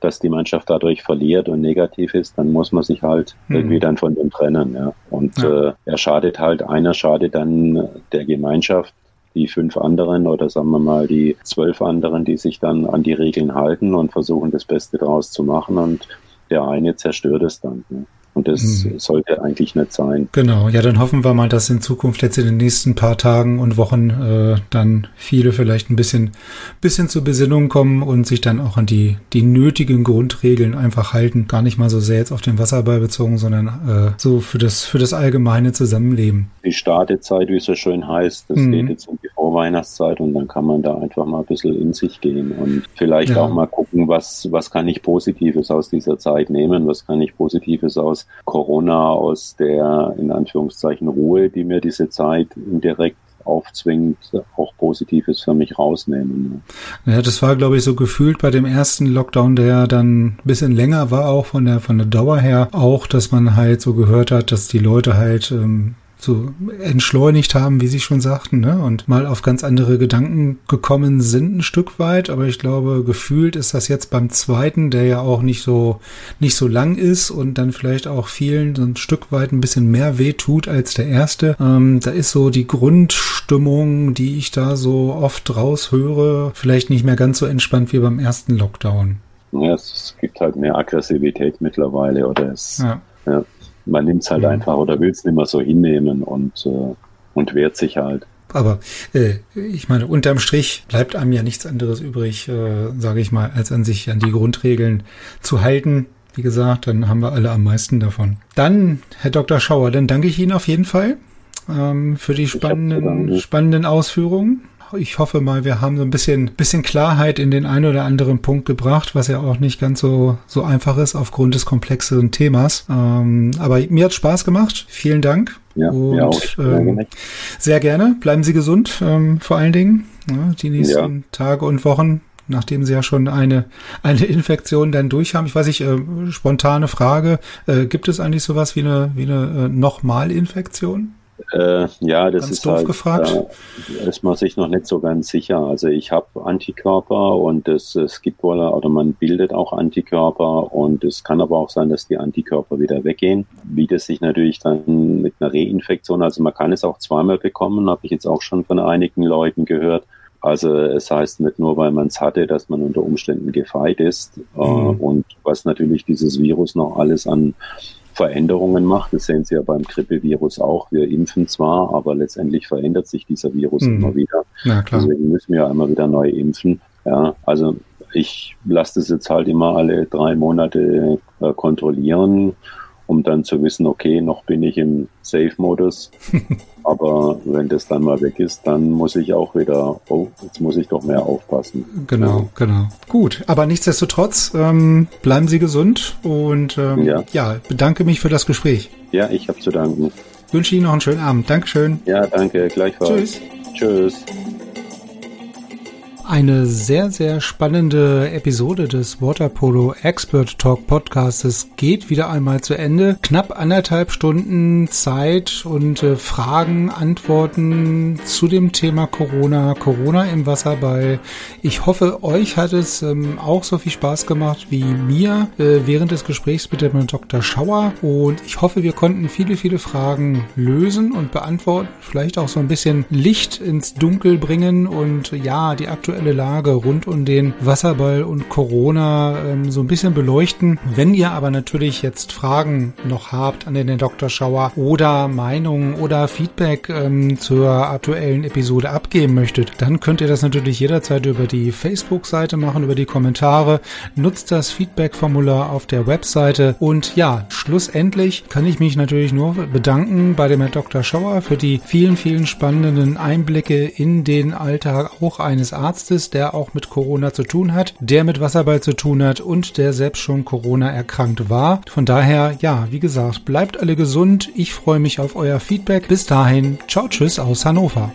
dass die Mannschaft dadurch verliert und negativ ist, dann muss man sich halt mhm. irgendwie dann von dem trennen. Ja. Und ja. Äh, er schadet halt, einer schadet dann der Gemeinschaft, die fünf anderen oder sagen wir mal die zwölf anderen, die sich dann an die Regeln halten und versuchen, das Beste daraus zu machen und der eine zerstört es dann. Ne? Und das mhm. sollte eigentlich nicht sein. Genau, ja, dann hoffen wir mal, dass in Zukunft jetzt in den nächsten paar Tagen und Wochen äh, dann viele vielleicht ein bisschen, bisschen zur Besinnung kommen und sich dann auch an die, die nötigen Grundregeln einfach halten. Gar nicht mal so sehr jetzt auf den Wasserball bezogen, sondern äh, so für das, für das allgemeine Zusammenleben. Die Startezeit, wie es so schön heißt, das mhm. geht jetzt um die Vorweihnachtszeit und dann kann man da einfach mal ein bisschen in sich gehen und vielleicht ja. auch mal gucken, was, was kann ich Positives aus dieser Zeit nehmen, was kann ich Positives aus Corona, aus der in Anführungszeichen Ruhe, die mir diese Zeit indirekt aufzwingt, auch Positives für mich rausnehmen. Ja, das war, glaube ich, so gefühlt bei dem ersten Lockdown, der dann ein bisschen länger war, auch von der von der Dauer her, auch, dass man halt so gehört hat, dass die Leute halt ähm, so entschleunigt haben, wie Sie schon sagten, ne? und mal auf ganz andere Gedanken gekommen sind ein Stück weit. Aber ich glaube, gefühlt ist das jetzt beim zweiten, der ja auch nicht so nicht so lang ist und dann vielleicht auch vielen so ein Stück weit ein bisschen mehr weh tut als der erste. Ähm, da ist so die Grundstimmung, die ich da so oft raushöre, vielleicht nicht mehr ganz so entspannt wie beim ersten Lockdown. Ja, es gibt halt mehr Aggressivität mittlerweile oder es ja. ja man nimmt es halt mhm. einfach oder will es nicht mehr so hinnehmen und, äh, und wehrt sich halt. Aber äh, ich meine, unterm Strich bleibt einem ja nichts anderes übrig, äh, sage ich mal, als an sich an die Grundregeln zu halten. Wie gesagt, dann haben wir alle am meisten davon. Dann, Herr Dr. Schauer, dann danke ich Ihnen auf jeden Fall ähm, für die spannenden, spannenden Ausführungen ich hoffe mal, wir haben so ein bisschen, bisschen Klarheit in den einen oder anderen Punkt gebracht, was ja auch nicht ganz so, so einfach ist aufgrund des komplexen Themas. Ähm, aber mir hat Spaß gemacht. Vielen Dank. Ja, und, ja auch. Ähm, sehr gerne. Bleiben Sie gesund, ähm, vor allen Dingen. Ja, die nächsten ja. Tage und Wochen nachdem sie ja schon eine, eine Infektion dann durch haben. Ich weiß nicht, äh, spontane Frage, äh, gibt es eigentlich sowas wie eine, wie eine äh, Nochmalinfektion? Äh, ja, das ganz ist halt, gefragt. Da ist man sich noch nicht so ganz sicher. Also ich habe Antikörper und es, es gibt wohl, oder man bildet auch Antikörper und es kann aber auch sein, dass die Antikörper wieder weggehen. Wie das sich natürlich dann mit einer Reinfektion, also man kann es auch zweimal bekommen, habe ich jetzt auch schon von einigen Leuten gehört. Also es heißt nicht nur, weil man es hatte, dass man unter Umständen gefeit ist. Äh, mhm. und was natürlich dieses Virus noch alles an Veränderungen macht. Das sehen Sie ja beim Grippevirus auch. Wir impfen zwar, aber letztendlich verändert sich dieser Virus mhm. immer wieder. Ja, Deswegen müssen wir ja immer wieder neu impfen. Ja, also ich lasse das jetzt halt immer alle drei Monate äh, kontrollieren um dann zu wissen, okay, noch bin ich im Safe-Modus. *laughs* Aber wenn das dann mal weg ist, dann muss ich auch wieder, oh, jetzt muss ich doch mehr aufpassen. Genau, genau. Gut, aber nichtsdestotrotz, ähm, bleiben Sie gesund und ähm, ja. ja, bedanke mich für das Gespräch. Ja, ich habe zu danken. Wünsche Ihnen noch einen schönen Abend. Dankeschön. Ja, danke, gleichfalls. Tschüss. Tschüss. Eine sehr, sehr spannende Episode des Waterpolo Expert Talk Podcastes geht wieder einmal zu Ende. Knapp anderthalb Stunden Zeit und äh, Fragen, Antworten zu dem Thema Corona, Corona im Wasserball. Ich hoffe, euch hat es ähm, auch so viel Spaß gemacht wie mir äh, während des Gesprächs mit dem Dr. Schauer. Und ich hoffe, wir konnten viele, viele Fragen lösen und beantworten. Vielleicht auch so ein bisschen Licht ins Dunkel bringen und ja, die aktuelle aktuelle Lage rund um den Wasserball und Corona ähm, so ein bisschen beleuchten. Wenn ihr aber natürlich jetzt Fragen noch habt an den Dr. Schauer oder Meinungen oder Feedback ähm, zur aktuellen Episode abgeben möchtet, dann könnt ihr das natürlich jederzeit über die Facebook-Seite machen, über die Kommentare. Nutzt das Feedback-Formular auf der Webseite und ja, schlussendlich kann ich mich natürlich nur bedanken bei dem Herrn Dr. Schauer für die vielen, vielen spannenden Einblicke in den Alltag auch eines Arztes Arztes, der auch mit Corona zu tun hat, der mit Wasserball zu tun hat und der selbst schon Corona erkrankt war. Von daher, ja, wie gesagt, bleibt alle gesund. Ich freue mich auf euer Feedback. Bis dahin, ciao, tschüss aus Hannover.